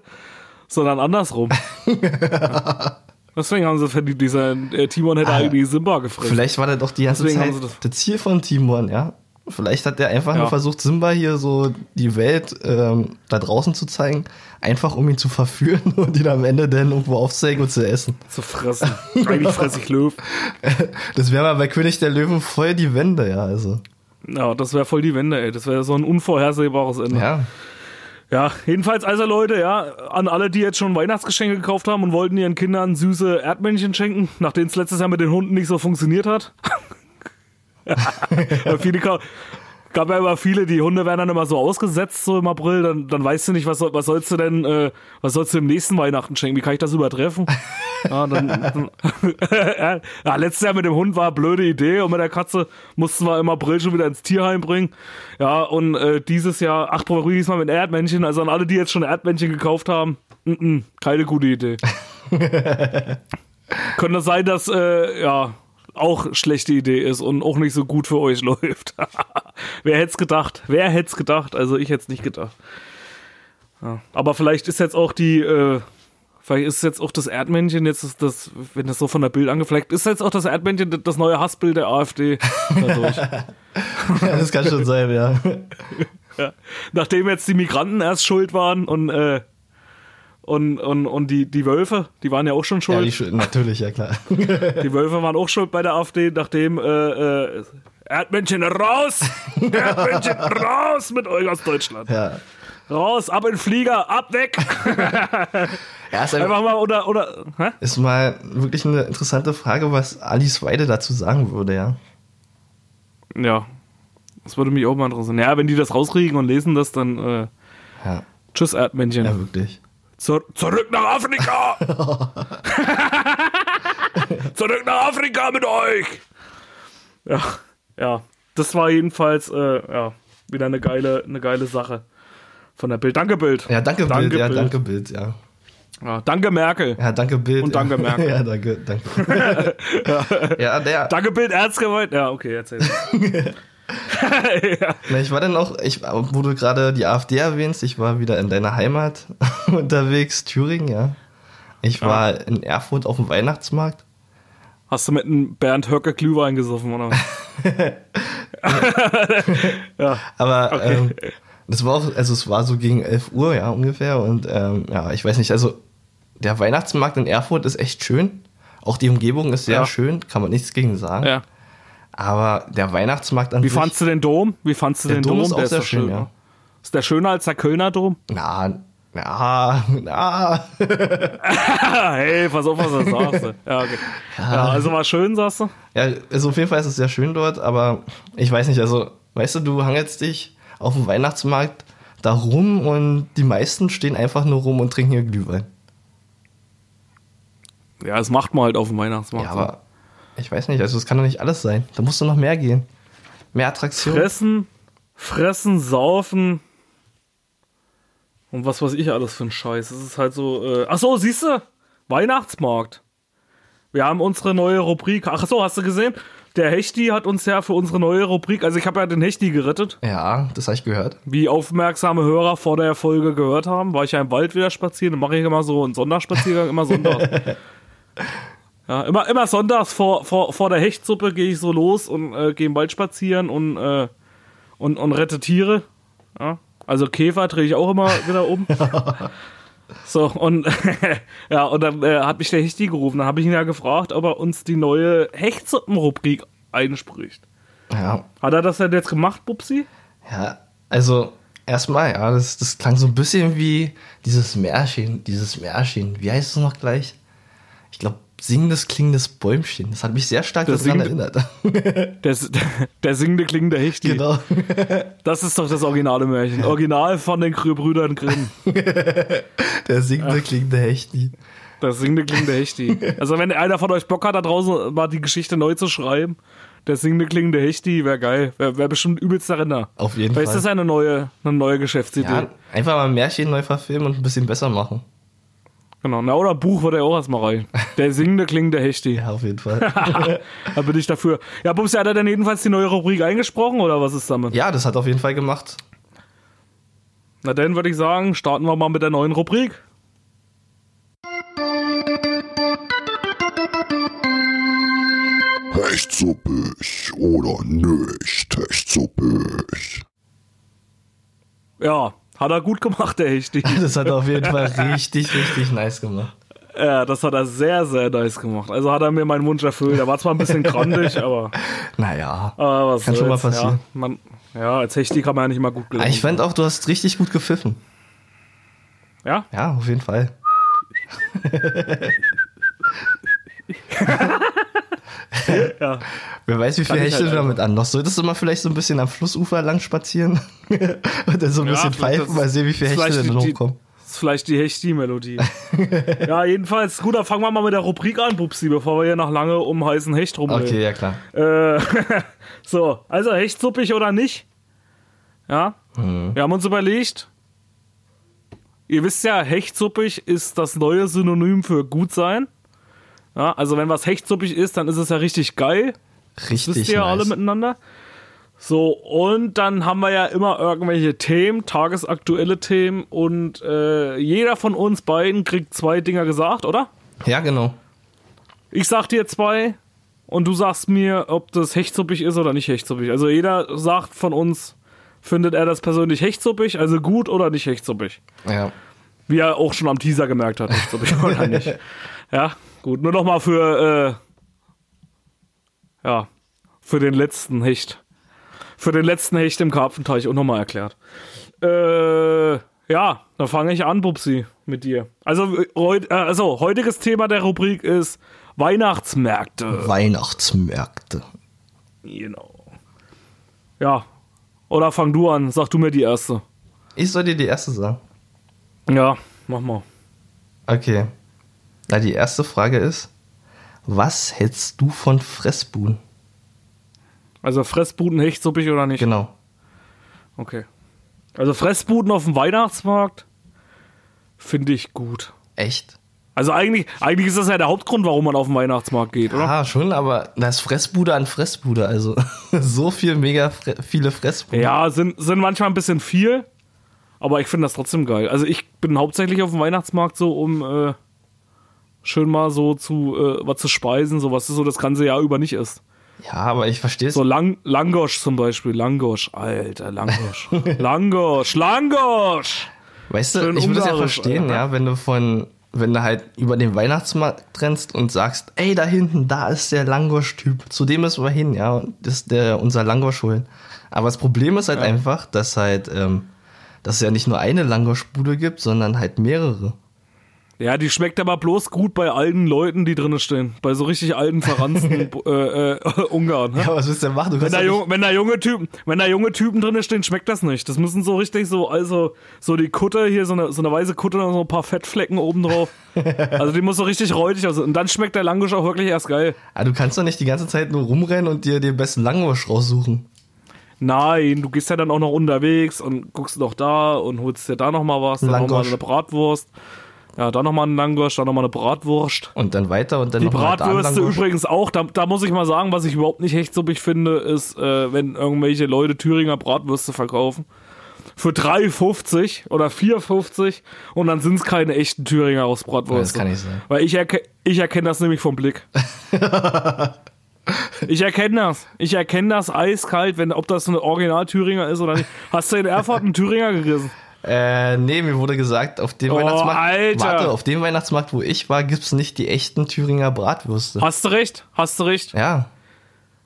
sondern andersrum. Ja. [laughs] Deswegen haben sie verniedlicht, dieser äh, Timon hätte Ah. eigentlich Simba gefressen. Vielleicht war das doch die ganze Deswegen Zeit das Ziel von Timon, ja. Vielleicht hat der einfach Ja. nur versucht, Simba hier so die Welt ähm, da draußen zu zeigen, einfach um ihn zu verführen [laughs] und ihn am Ende dann irgendwo aufzuhängen und zu essen. zu fressen. [laughs] Eigentlich fresse ich Löwen. Das wäre mal bei König der Löwen voll die Wende, ja, also. Ja, das wäre voll die Wende, ey. Das wäre so ein unvorhersehbares Ende. Ja. Ja, jedenfalls also Leute, ja, an alle, die jetzt schon Weihnachtsgeschenke gekauft haben und wollten ihren Kindern süße Erdmännchen schenken, nachdem es letztes Jahr mit den Hunden nicht so funktioniert hat. [laughs] [laughs] Viele gab ja immer viele, die Hunde werden dann immer so ausgesetzt, so im April, dann, dann weißt du nicht, was, soll- was sollst du denn, äh, was sollst du im nächsten Weihnachten schenken? Wie kann ich das übertreffen? [laughs] Ja, dann, [laughs] dann, ja, letztes Jahr mit dem Hund war eine blöde Idee und mit der Katze mussten wir im April schon wieder ins Tierheim bringen. Ja, und äh, dieses Jahr, ach, probier diesmal mit Erdmännchen, also an alle, die jetzt schon Erdmännchen gekauft haben, mm -mm, keine gute Idee. Könnte sein, dass, äh, ja, auch schlechte Idee ist und auch nicht so gut für euch [laughs] läuft. Wer hätte es gedacht? Wer hätte es gedacht? Also ich hätte es nicht gedacht. Ja. Aber vielleicht ist jetzt auch die, äh, vielleicht ist jetzt auch das Erdmännchen jetzt das, das, wenn das so von der Bild angefleckt ist, jetzt auch das Erdmännchen das neue Hassbild der AfD [laughs] dadurch. Das kann schon sein, ja. ja. Nachdem jetzt die Migranten erst schuld waren und äh, und, und, und die, die Wölfe, die waren ja auch schon Ja, schuld. die, Sch- natürlich, ja klar. [laughs] Die Wölfe waren auch schuld bei der AfD, nachdem äh, äh, Erdmännchen raus! [laughs] Erdmännchen raus mit euch aus Deutschland! Ja. Raus, ab in den Flieger, ab weg! [laughs] Ja, ist, einfach, Einfach mal oder oder hä? ist mal wirklich eine interessante Frage, was Alice Weide dazu sagen würde, ja. Ja. Das würde mich auch mal interessieren. Ja, wenn die das rauskriegen und lesen das, dann äh, Ja, tschüss Erdmännchen. ja wirklich. Zur, zurück nach Afrika! [laughs] zurück nach Afrika mit euch! Ja, ja. Das war jedenfalls äh, ja, wieder eine geile, eine geile Sache von der Bild. Danke, Bild. Ja, danke, Danke, Bild. Ja, Bild. danke, Bild, ja. Ja, danke, Merkel. Ja, danke, Bild. Und danke, ja. Merkel. [laughs] Ja, danke, danke. [laughs] ja, der, Danke, Bild, ernst gemeint. Ja, okay, erzähl. [laughs] ja. Na, ich war dann auch, ich, wo du gerade die AfD erwähnst, ich war wieder in deiner Heimat [laughs] unterwegs, Thüringen, ja. Ich war in Erfurt auf dem Weihnachtsmarkt. Hast du mit einem Bernd Höcke Glühwein gesoffen, oder? [laughs] ja. Aber Okay. ähm, das war auch, also es war so gegen 11 Uhr, ja, ungefähr. Und ähm, ja, ich weiß nicht, also der Weihnachtsmarkt in Erfurt ist echt schön. Auch die Umgebung ist sehr Ja. schön, kann man nichts gegen sagen. ja. Aber der Weihnachtsmarkt an Wie sich, fandst du den Dom? Wie fandst du den Dom Dom? ist auch Der sehr doch schön, ja. ne? Ist der schöner als der Kölner Dom? na, na, na, [laughs] hey, pass auf, was du sagst. [laughs] Ja, okay. ja, also war schön, sagst du? Ja, also auf jeden Fall ist es sehr schön dort, aber ich weiß nicht, also, weißt du, du hangelst dich auf dem Weihnachtsmarkt da rum und die meisten stehen einfach nur rum und trinken ihr Glühwein. Ja, das macht man halt auf dem Weihnachtsmarkt. Ja, aber ich weiß nicht, also es kann doch nicht alles sein. Da musst du noch mehr gehen. Mehr Attraktionen. Fressen, fressen, saufen und was weiß ich alles für ein Scheiß. Es ist halt so. Äh, ach so, siehst du? Weihnachtsmarkt. Wir haben unsere neue Rubrik. Ach so, hast du gesehen? Der Hechti hat uns ja für unsere neue Rubrik. Also ich habe ja den Hechti gerettet. Ja, das habe ich gehört. Wie aufmerksame Hörer vor der Folge gehört haben, war ich ja im Wald wieder spazieren. Dann mache ich immer so einen Sonderspaziergang, immer sonntags. [laughs] ja, immer, immer sonntags vor, vor, vor der Hechtsuppe gehe ich so los und äh, gehe im Wald spazieren und, äh, und, und rette Tiere. Ja. Also Käfer drehe ich auch immer wieder um. [laughs] So, und [laughs] ja, und dann äh, hat mich der Hechti gerufen. Dann habe ich ihn ja gefragt, ob er uns die neue Hechtsuppenrubrik einspricht. Ja, Hat er das denn jetzt gemacht, Bubsi? ja, also erstmal, ja, das, das klang so ein bisschen wie dieses Märchen, dieses Märchen. Wie heißt es noch gleich? Ich glaube, singendes, klingendes Bäumchen. Das hat mich sehr stark Das daran erinnert. [laughs] Der, der singende klingende Hechti. genau. Das ist doch das originale Märchen. Original von den Brüdern Grimm. Der singende, klingende Hechti. Das singende klingende Hechti. Also wenn einer von euch Bock hat, da draußen mal die Geschichte neu zu schreiben, der singende klingende Hechti wäre geil. Wäre wär bestimmt übelst der Renner. Auf jeden ist Fall. das eine neue, eine neue Geschäftsidee. Ja, einfach mal ein Märchen neu verfilmen und ein bisschen besser machen. Genau. Na, oder Buch würde ja auch erstmal rein. Der singende klingende Hechti. Ja, auf jeden Fall. [laughs] Da bin ich dafür. Ja, Bubsi, hat er denn jedenfalls die neue Rubrik eingesprochen oder was ist damit? ja, das hat auf jeden Fall gemacht. Na dann würde ich sagen, starten wir mal mit der neuen Rubrik. Echt suppig oder nicht echt suppig? Ja, hat er gut gemacht, der Hechti. [laughs] Das hat er auf jeden Fall richtig, richtig nice gemacht. Ja, das hat er sehr, sehr nice gemacht. Also hat er mir meinen Wunsch erfüllt. Er war zwar ein bisschen [laughs] grandig, aber, Naja. aber was Kann schon mal passieren. Ja, man, ja, als Hechti kann man ja nicht mal gut gelingen. ich fand auch, du hast richtig gut gepfiffen. Ja? Ja, auf jeden Fall. [laughs] [laughs] Ja. Wer weiß, wie viel Hechte halt du damit an. Noch solltest du mal vielleicht so ein bisschen am Flussufer lang spazieren [laughs] und dann so ein Ja, bisschen pfeifen, mal sehen, wie viele Hechte denn die- hochkommen. Das ist vielleicht die Hechti-Melodie. [laughs] ja, jedenfalls, gut, dann fangen wir mal mit der Rubrik an, Bubsi, bevor wir hier noch lange um heißen Hecht rumreden. Okay, ja klar. Äh, so, also hechtsuppig oder nicht? Ja. Wir haben uns überlegt, ihr wisst ja, hechtsuppig ist das neue Synonym für gut sein. Ja, also wenn was hechtsuppig ist, dann ist es ja richtig geil. Richtig Wisst ihr ja alle miteinander. So, und dann haben wir ja immer irgendwelche Themen, tagesaktuelle Themen und äh, jeder von uns beiden kriegt zwei Dinger gesagt, oder? Ja, genau. Ich sag dir zwei und du sagst mir, ob das hechtsuppig ist oder nicht hechtsuppig. Also jeder sagt von uns, findet er das persönlich hechtsuppig, also gut oder nicht hechtsuppig. Ja. Wie er auch schon am Teaser gemerkt hat, hechtsuppig [laughs] oder nicht. Ja, gut. Nur noch mal für, äh, ja, für den letzten Hecht. Für den letzten Hecht im Karpfenteich auch nochmal erklärt. Äh, ja, dann fange ich an, Bubsi, mit dir. Also, heut, äh, also, heutiges Thema der Rubrik ist Weihnachtsmärkte. Weihnachtsmärkte. Genau. Ja. Oder fang du an, sag du mir die erste. Ich soll dir die erste sagen. Ja, mach mal. Okay. Na, die erste Frage ist, was hältst du von Fressbuden? Also Fressbuden hechtsuppig oder nicht? Genau. Okay. Also Fressbuden auf dem Weihnachtsmarkt finde ich gut. Echt? Also eigentlich, eigentlich ist das ja der Hauptgrund, warum man auf den Weihnachtsmarkt geht, oder? Ah, schon, aber das ist Fressbude an Fressbude, also [laughs] so viel mega fre viele Fressbuden. Ja, sind, sind manchmal ein bisschen viel, aber ich finde das trotzdem geil. Also ich bin hauptsächlich auf dem Weihnachtsmarkt so, um äh, schön mal so zu äh, was zu speisen, so was so das ganze Jahr über nicht ist. Ja, aber ich verstehe es. So Lang Langosch zum Beispiel, Langosch, alter Langosch, [laughs] Langosch, Langosch. Weißt du, schön ich würde es ja verstehen, ja, wenn du von, wenn du halt über den Weihnachtsmarkt rennst und sagst, ey, da hinten, da ist der Langosch-Typ, zu dem müssen wir hin, ja, und das ist der, unser Langosch holen. Aber das Problem ist halt einfach, dass halt, ähm, dass es ja nicht nur eine Langoschbude gibt, sondern halt mehrere. Ja, die schmeckt aber bloß gut bei alten Leuten, die drinnen stehen. Bei so richtig alten, verranzten [laughs] äh, äh, Ungarn. Ne? Ja, was willst du denn machen? Du Wenn da, ja jung, nicht, wenn da junge Typen, wenn da junge Typen drinne stehen, schmeckt das nicht. Das müssen so richtig so, also so die Kutte hier, so eine, so eine weiße Kutte und so ein paar Fettflecken oben drauf. [laughs] also die muss so richtig räudig aussehen. Und dann schmeckt der Langosch auch wirklich erst geil. ah, du kannst doch nicht die ganze Zeit nur rumrennen und dir den besten Langosch raussuchen. Nein, du gehst ja dann auch noch unterwegs und guckst noch da und holst dir da noch mal was, dann noch mal Langosch. eine Bratwurst. Ja, dann noch mal einen Langosch, dann noch mal eine Bratwurst. Und dann weiter und dann Die Bratwürste übrigens auch, da, da muss ich mal sagen, was ich überhaupt nicht hechtsuppig finde, ist, äh, wenn irgendwelche Leute Thüringer Bratwürste verkaufen. Für 3,50 oder 4,50 und dann sind es keine echten Thüringer aus Bratwürste. Das kann nicht sein. Weil ich, erke ich erkenne das nämlich vom Blick. [laughs] ich erkenne das. Ich erkenne das eiskalt, wenn, ob das eine Original-Thüringer ist oder nicht. Hast du in Erfurt einen Thüringer gerissen? Äh, nee, mir wurde gesagt, auf dem Oh, Weihnachtsmarkt. Alter. Warte, auf dem Weihnachtsmarkt, wo ich war, gibt's nicht die echten Thüringer Bratwürste. Hast du recht? Hast du recht? Ja.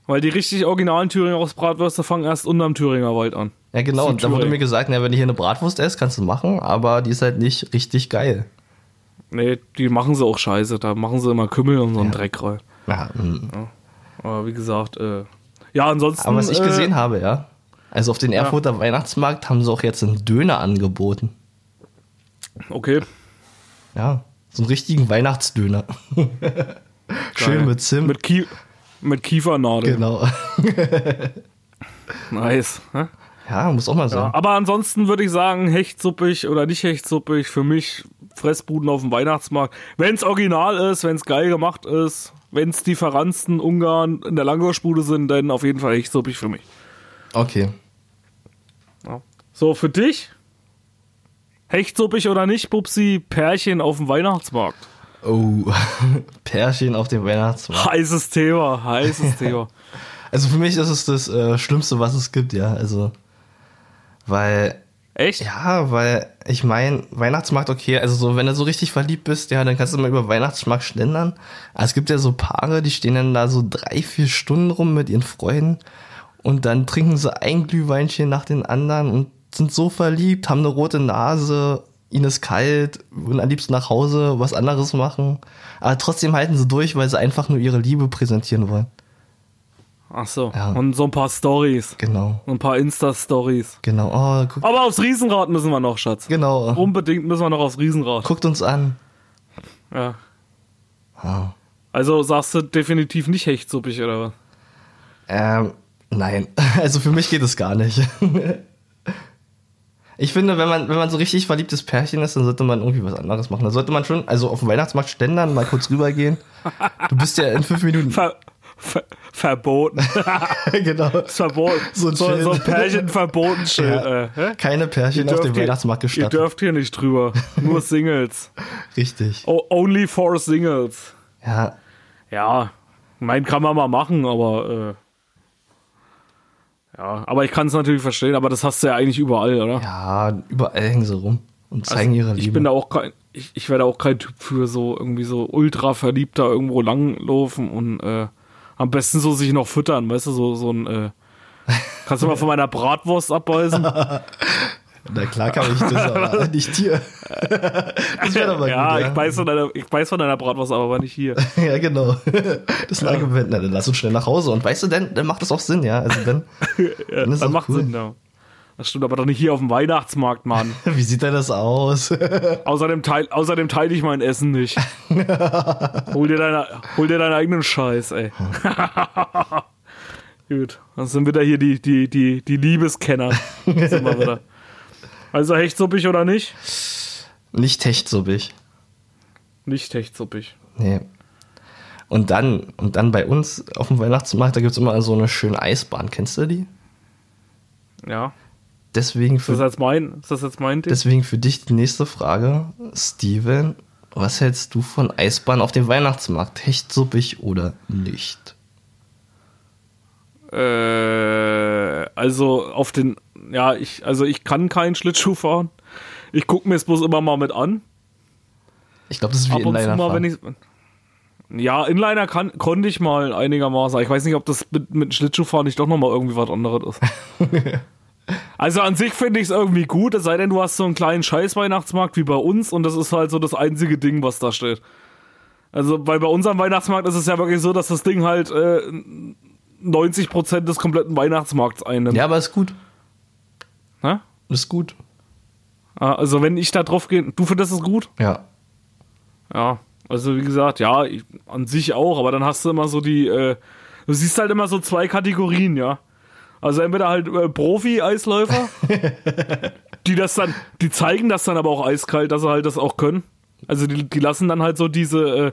Weil die richtig originalen Thüringer aus Bratwürste fangen erst unterm Thüringer Wald an. Ja, genau. Und da wurde mir gesagt, na, wenn du hier eine Bratwurst isst, kannst du machen, aber die ist halt nicht richtig geil. Nee, die machen sie auch scheiße. Da machen sie immer Kümmel und so einen Dreck rein. Ja, mm. Aber wie gesagt, äh, ja, ansonsten. aber was ich äh, gesehen habe, ja. Also auf den Erfurter Weihnachtsmarkt haben sie auch jetzt einen Döner angeboten. Okay. Ja. So einen richtigen Weihnachtsdöner. [laughs] Schön mit Zimt. Mit, Kie mit Kiefernadel. genau. [laughs] Nice. hä? Ja, muss auch mal Ja, sein. aber ansonsten würde ich sagen, hechtsuppig oder nicht hechtsuppig, für mich Fressbuden auf dem Weihnachtsmarkt. Wenn's original ist, wenn's geil gemacht ist, wenn's die verranzten Ungarn in der Langoschbude sind, dann auf jeden Fall hechtsuppig für mich. Okay. Ja. So, für dich? Hechtsuppig oder nicht, Bubsi? Pärchen auf dem Weihnachtsmarkt. Oh, [laughs] Pärchen auf dem Weihnachtsmarkt. Heißes Thema, heißes [laughs] Thema. Also für mich ist es das äh, Schlimmste, was es gibt, ja. Also, weil Echt? Ja, weil ich meine, Weihnachtsmarkt, okay, also so, wenn du so richtig verliebt bist, ja, dann kannst du mal über Weihnachtsmarkt schlendern. Aber es gibt ja so Paare, die stehen dann da so drei, vier Stunden rum mit ihren Freunden und dann trinken sie ein Glühweinchen nach den anderen und sind so verliebt, haben eine rote Nase, ihnen ist kalt, würden am liebsten nach Hause was anderes machen. Aber trotzdem halten sie durch, weil sie einfach nur ihre Liebe präsentieren wollen. Ach so. Ja. Und so ein paar Stories. Genau, Und ein paar Insta-Stories. genau. Oh, guck, Aber aufs Riesenrad müssen wir noch, Schatz. genau. Unbedingt müssen wir noch aufs Riesenrad. Guckt uns an. Ja. Ah. Also sagst du definitiv nicht hechtsuppig, oder was? Ähm, nein. [laughs] Also für mich geht es gar nicht. [laughs] Ich finde, wenn man, wenn man so richtig verliebtes Pärchen ist, dann sollte man irgendwie was anderes machen. Da sollte man schon, also auf dem Weihnachtsmarkt ständern, mal kurz rübergehen. Du bist ja in fünf Minuten. Ver ver verboten. [laughs] genau. Ist verboten. So ein so, so ein Pärchen verboten. Ja. Äh? Keine Pärchen auf dem hier- Weihnachtsmarkt ihr gestattet. dürft hier nicht drüber. Nur Singles. Richtig. Oh, only for Singles. Ja. Ja, mein kann man mal machen, aber äh, ja, aber ich kann es natürlich verstehen, aber das hast du ja eigentlich überall, oder? Ja, überall hängen sie rum und zeigen ihre Liebe. Also Ich bin da auch kein, ich, ich werde auch kein Typ für so irgendwie so ultra verliebter irgendwo langlaufen und äh, am besten so sich noch füttern, weißt du, so so ein äh, [laughs] Kannst du mal von meiner Bratwurst abbeißen? [laughs] Na klar kann ich das, aber [laughs] nicht hier. Das wäre doch mal ja, gut, ich beiß von deiner, ich beiß von deiner Bratwurst, aber nicht hier. [laughs] Ja, genau. Das ist ein Argument. Na, dann lass uns schnell nach Hause. Und weißt du, dann, dann macht das auch Sinn, ja. Also dann, [laughs] dann ist Das auch macht cool. Sinn, ja. Das stimmt aber doch nicht hier auf dem Weihnachtsmarkt, Mann. Wie sieht denn das aus? Außerdem, teil, außerdem teile ich mein Essen nicht. hol, dir deine, hol dir deinen eigenen Scheiß, ey. Gut, dann sind wieder hier die, die, die, die Liebeskenner. Sind wir wieder. Also hechtsuppig oder nicht? Nicht hechtsuppig. Nicht hechtsuppig. Nee. Und dann, und dann bei uns auf dem Weihnachtsmarkt, da gibt es immer so eine schöne Eisbahn. Kennst du die? Ja. Deswegen Ist das für, jetzt mein, ist das jetzt mein Ding? deswegen für dich die nächste Frage. Steven, was hältst du von Eisbahn auf dem Weihnachtsmarkt? Hechtsuppig oder nicht? Äh, also auf den, ja, ich, also ich kann keinen Schlittschuh fahren. Ich gucke mir es bloß immer mal mit an. Ich glaube, das ist wie Ab Inliner mal, wenn fahren. ich. Ja, Inliner kann, konnte ich mal einigermaßen. Ich weiß nicht, ob das mit, mit Schlittschuhfahren nicht doch nochmal irgendwie was anderes ist. [laughs] also an sich finde ich es irgendwie gut, es sei denn, du hast so einen kleinen Scheiß-Weihnachtsmarkt wie bei uns und das ist halt so das einzige Ding, was da steht. Also, weil bei unserem Weihnachtsmarkt ist es ja wirklich so, dass das Ding halt äh, 90% des kompletten Weihnachtsmarkts einnimmt. Ja, aber ist gut. Ne? Ist gut. Ah, Also, wenn ich da drauf gehe, du findest es gut? Ja. Ja, also wie gesagt, ja, ich, an sich auch, aber dann hast du immer so die, äh, du siehst halt immer so zwei Kategorien, ja. Also entweder halt äh, Profi-Eisläufer, [laughs] die das dann, die zeigen das dann aber auch eiskalt, dass sie halt das auch können. Also die, die lassen dann halt so diese, äh,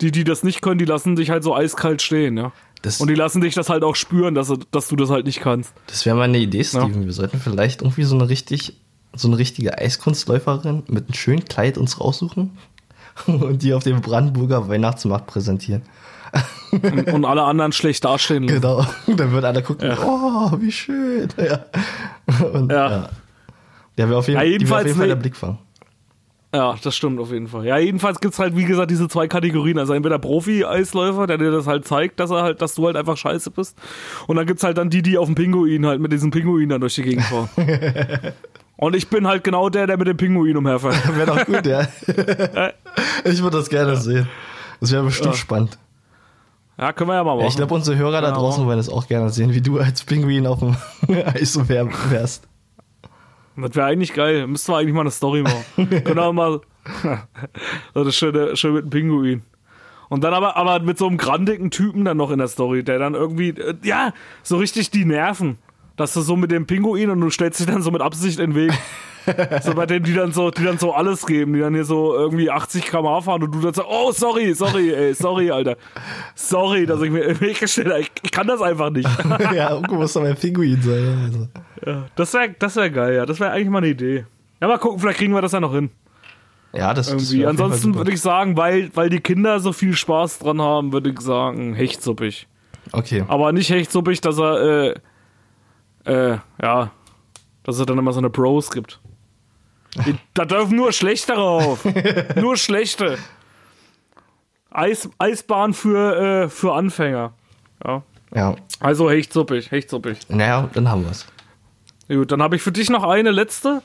die, die das nicht können, die lassen dich halt so eiskalt stehen, ja. Das, Und die lassen dich das halt auch spüren, dass, du- dass du das halt nicht kannst. das wäre mal eine Idee, Steven. Wir sollten vielleicht irgendwie so eine richtig, so eine richtige Eiskunstläuferin mit einem schönen Kleid uns raussuchen [laughs] und die auf dem Brandenburger Weihnachtsmarkt präsentieren. Und, und alle anderen schlecht dastehen lassen. Genau. [laughs] Dann würden alle gucken, oh, wie schön. [laughs] Ja. Und, Ja. ja. Der wäre auf jeden, Ja, die wär auf jedenfalls jeden Fall der Blickfang. Ja, das stimmt auf jeden Fall. Ja, jedenfalls gibt's halt, wie gesagt, diese zwei Kategorien. Also entweder Profi-Eisläufer, der dir das halt zeigt, dass er halt, dass du halt einfach scheiße bist. Und dann gibt's halt dann die, die auf dem Pinguin halt mit diesem Pinguin dann durch die Gegend fahren. [laughs] Und ich bin halt genau der, der mit dem Pinguin umherfährt. [laughs] Wäre doch gut, ja. ich würde das gerne sehen. Das wäre bestimmt Ja. spannend. Ja, können wir ja mal machen. Ja, ich glaube, unsere Hörer da Ja, draußen wollen es auch gerne sehen, wie du als Pinguin auf dem [laughs] Eis wärst. Das wäre eigentlich geil. Müssten wir eigentlich mal eine Story machen. [laughs] Können wir mal. [laughs] das schöne, schön mit dem Pinguin. Und dann aber, aber mit so einem grandigen Typen dann noch in der Story, der dann irgendwie, äh, ja, so richtig die Nerven. Dass du so mit dem Pinguin und du stellst dich dann so mit Absicht in den Weg. [laughs] so bei denen, die dann so, die dann so alles geben, die dann hier so irgendwie 80 km/h fahren und du dann so, oh, sorry, sorry, ey, sorry, Alter. Sorry, dass ich mir im Weg gestellt habe. Ich, kann das einfach nicht. [laughs] ja, irgendwo muss doch mein Pinguin sein. Also. Ja, das wäre das wär geil, ja. Das wäre eigentlich mal eine Idee. Ja, mal gucken, vielleicht kriegen wir das ja noch hin. Ja, das, Irgendwie. Fall Ansonsten würde ich sagen, weil, weil die Kinder so viel Spaß dran haben, würde ich sagen, hechtsuppig. Okay. Aber nicht hechtsuppig, dass er, äh, äh, ja, Dass es dann immer so eine Bros gibt. Da dürfen nur schlechte drauf. [laughs] nur schlechte. Eis, Eisbahn für, äh, für Anfänger. Ja. Ja, Also hechtsuppig, hechtsuppig. naja, dann haben wir's. Gut, dann habe ich für dich noch eine letzte.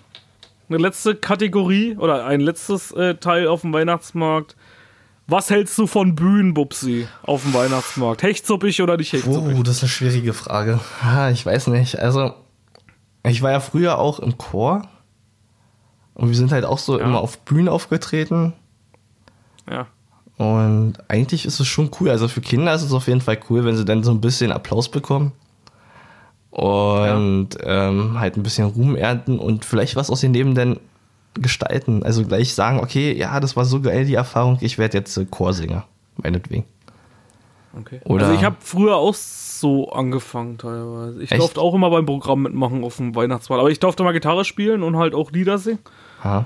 Eine letzte Kategorie oder ein letztes äh, Teil auf dem Weihnachtsmarkt. Was hältst du von Bühnenbubsi auf dem Weihnachtsmarkt? Hechtsuppig oder nicht hechtsuppig? Oh, das ist eine schwierige Frage. Ah, ich weiß nicht. Also, ich war ja früher auch im Chor. Und wir sind halt auch so immer auf Bühnen aufgetreten. Ja. Und eigentlich ist es schon cool. Also für Kinder ist es auf jeden Fall cool, wenn sie dann so ein bisschen Applaus bekommen. Und ähm, halt ein bisschen Ruhm ernten und vielleicht was aus ihrem Leben dann gestalten. Also gleich sagen, okay, ja, das war so geil, die Erfahrung, ich werde jetzt äh, Chorsänger. Meinetwegen. Okay. Oder- also ich habe früher auch so angefangen teilweise. Ich Echt? durfte auch immer beim Programm mitmachen auf dem Weihnachtsmarkt. Aber ich durfte mal Gitarre spielen und halt auch Lieder singen. Ha.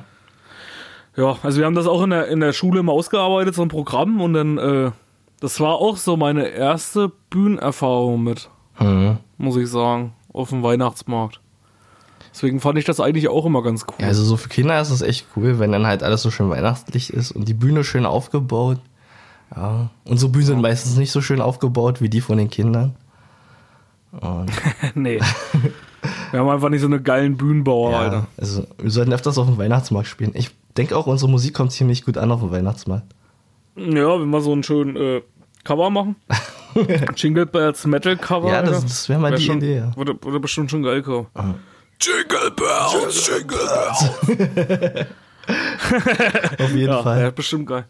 Ja, also wir haben das auch in der, in der Schule immer ausgearbeitet, so ein Programm. Und dann, äh, das war auch so meine erste Bühnenerfahrung mit, Hm. muss ich sagen, auf dem Weihnachtsmarkt. Deswegen fand ich das eigentlich auch immer ganz cool. Ja, also so für Kinder ist es echt cool, wenn dann halt alles so schön weihnachtlich ist und die Bühne schön aufgebaut. Ja. Unsere Bühnen sind meistens nicht so schön aufgebaut wie die von den Kindern. Und [laughs] nee. [laughs] wir haben einfach nicht so eine geilen Bühnenbauer, ja, Alter. also wir sollten öfters auf dem Weihnachtsmarkt spielen. Ich denke auch, unsere Musik kommt ziemlich gut an auf dem Weihnachtsmarkt. Ja, wenn wir so einen schönen äh, Cover machen. [laughs] Jingle Bells Metal Cover. Ja, das- das wär mal die schon, Idee, ja. Würde, würde bestimmt schon geil kommen. Jingle Bells, Jingle Bells. [laughs] Auf jeden Ja, Fall. ja, bestimmt geil.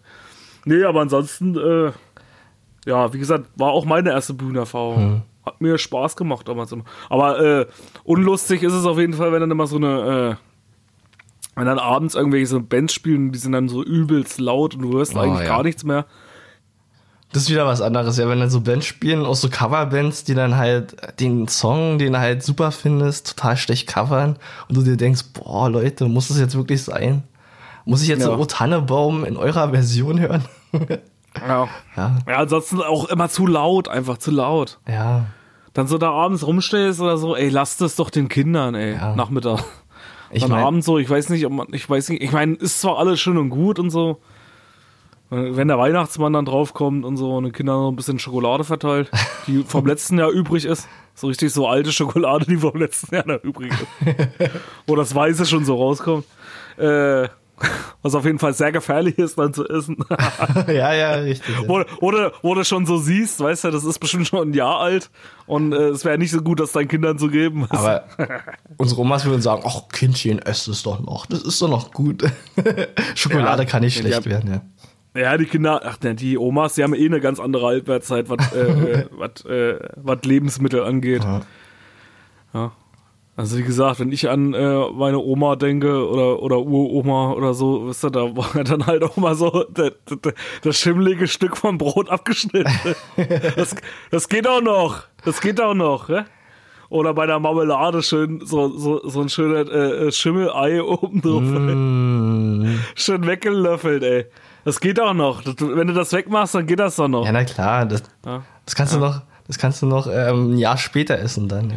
Nee, aber ansonsten, äh, ja, wie gesagt, war auch meine erste Bühnenerfahrung. Hm. Hat mir Spaß gemacht damals immer. Aber äh, unlustig ist es auf jeden Fall, wenn dann immer so eine, äh, wenn dann abends irgendwelche so Bands spielen, die sind dann so übelst laut und du hörst Oh, eigentlich ja. gar nichts mehr. Das ist wieder was anderes, ja, wenn dann so Bands spielen, auch so Coverbands, die dann halt den Song, den du halt super findest, total schlecht covern und du dir denkst, boah, Leute, muss das jetzt wirklich sein? Muss ich jetzt Ja. so O Tannebaum in eurer Version hören? [laughs] Ja. ja, Ja, ansonsten auch immer zu laut, einfach zu laut. ja, Dann so da abends rumstehst oder so, ey, lass das doch den Kindern, ey, Ja. Nachmittag. ich Dann meine, abends so, ich weiß nicht, ob man, ich weiß nicht, ich meine, ist zwar alles schön und gut und so. Wenn der Weihnachtsmann dann draufkommt und so und den Kindern noch ein bisschen Schokolade verteilt, die [laughs] vom letzten Jahr übrig ist. So richtig so alte Schokolade, die vom letzten Jahr noch übrig ist. [laughs] Wo das Weiße schon so rauskommt. Äh, was auf jeden Fall sehr gefährlich ist, dann zu essen. [laughs] ja, ja, richtig. Ja. Du, wo du schon so siehst, weißt du, das ist bestimmt schon ein Jahr alt und äh, es wäre nicht so gut, das deinen Kindern zu geben. [laughs] Aber unsere Omas würden sagen, ach Kindchen, ess es doch noch, das ist doch noch gut. [laughs] Schokolade Ja. kann nicht Ja, schlecht die werden, ja. Ja, die Kinder, ach, ne, die Omas, die haben eh eine ganz andere Halbwertszeit, was äh, äh, äh, was Lebensmittel angeht. Ja. Ja. Also wie gesagt, wenn ich an äh, meine Oma denke oder oder Uroma oder so, wisst ihr, da war [laughs] dann halt auch mal so der, der, das schimmelige Stück vom Brot abgeschnitten. [laughs] das, das geht auch noch. Das geht auch noch, ja? Oder bei der Marmelade schön so, so, so ein schöner äh, Schimmelei oben drauf. Mm, [laughs] Schön weggelöffelt, ey. Das geht auch noch. Das, wenn du das wegmachst, dann geht das doch noch. ja, na klar, das, Ja. das kannst du noch, das kannst du noch ähm, ein Jahr später essen dann, ja.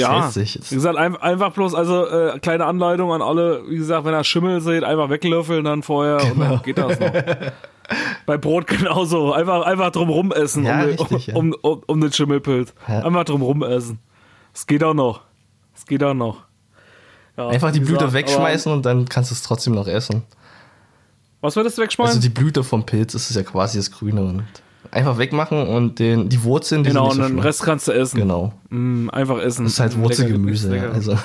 Ja, wie gesagt, ein, einfach bloß, also äh, kleine Anleitung an alle, wie gesagt, wenn ihr Schimmel seht, einfach weglöffeln dann vorher und Genau. dann geht das noch. [laughs] Bei Brot genauso, einfach, einfach drum rum essen, Ja, um, richtig, ja. um, um, um den Schimmelpilz. Ja. Einfach drum rum essen. Es geht auch noch. Es geht auch noch. Einfach die Blüte gesagt, wegschmeißen und dann kannst du es trotzdem noch essen. Was würdest du wegschmeißen? Also die Blüte vom Pilz ist ja quasi das Grüne und einfach wegmachen und den, die Wurzeln, die genau, und sind nicht so den. Rest kannst du essen. Genau. Mm, einfach essen. Das ist halt Lecker, Wurzelgemüse, ja. Also,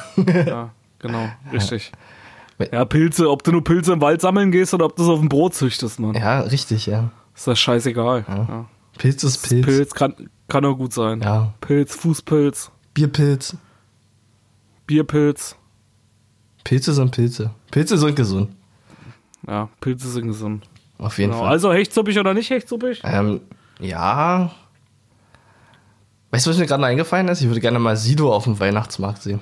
Ja, genau, [laughs] richtig. Ja. Ja, Pilze, ob du nur Pilze im Wald sammeln gehst oder ob du es auf dem Brot züchtest, Mann. ja, richtig, ja. Ist das scheißegal. Ja. Pilz ist Pilz. Pilz kann, kann auch gut sein. Ja. Pilz, Fußpilz, Bierpilz. Bierpilz. Pilze sind Pilze. Pilze sind gesund. Ja, Pilze sind gesund. Auf jeden Genau. Fall. Also hechtsuppig oder nicht hechtsuppig? Ähm, ja. Weißt du, was mir gerade eingefallen ist? Ich würde gerne mal Sido auf dem Weihnachtsmarkt sehen.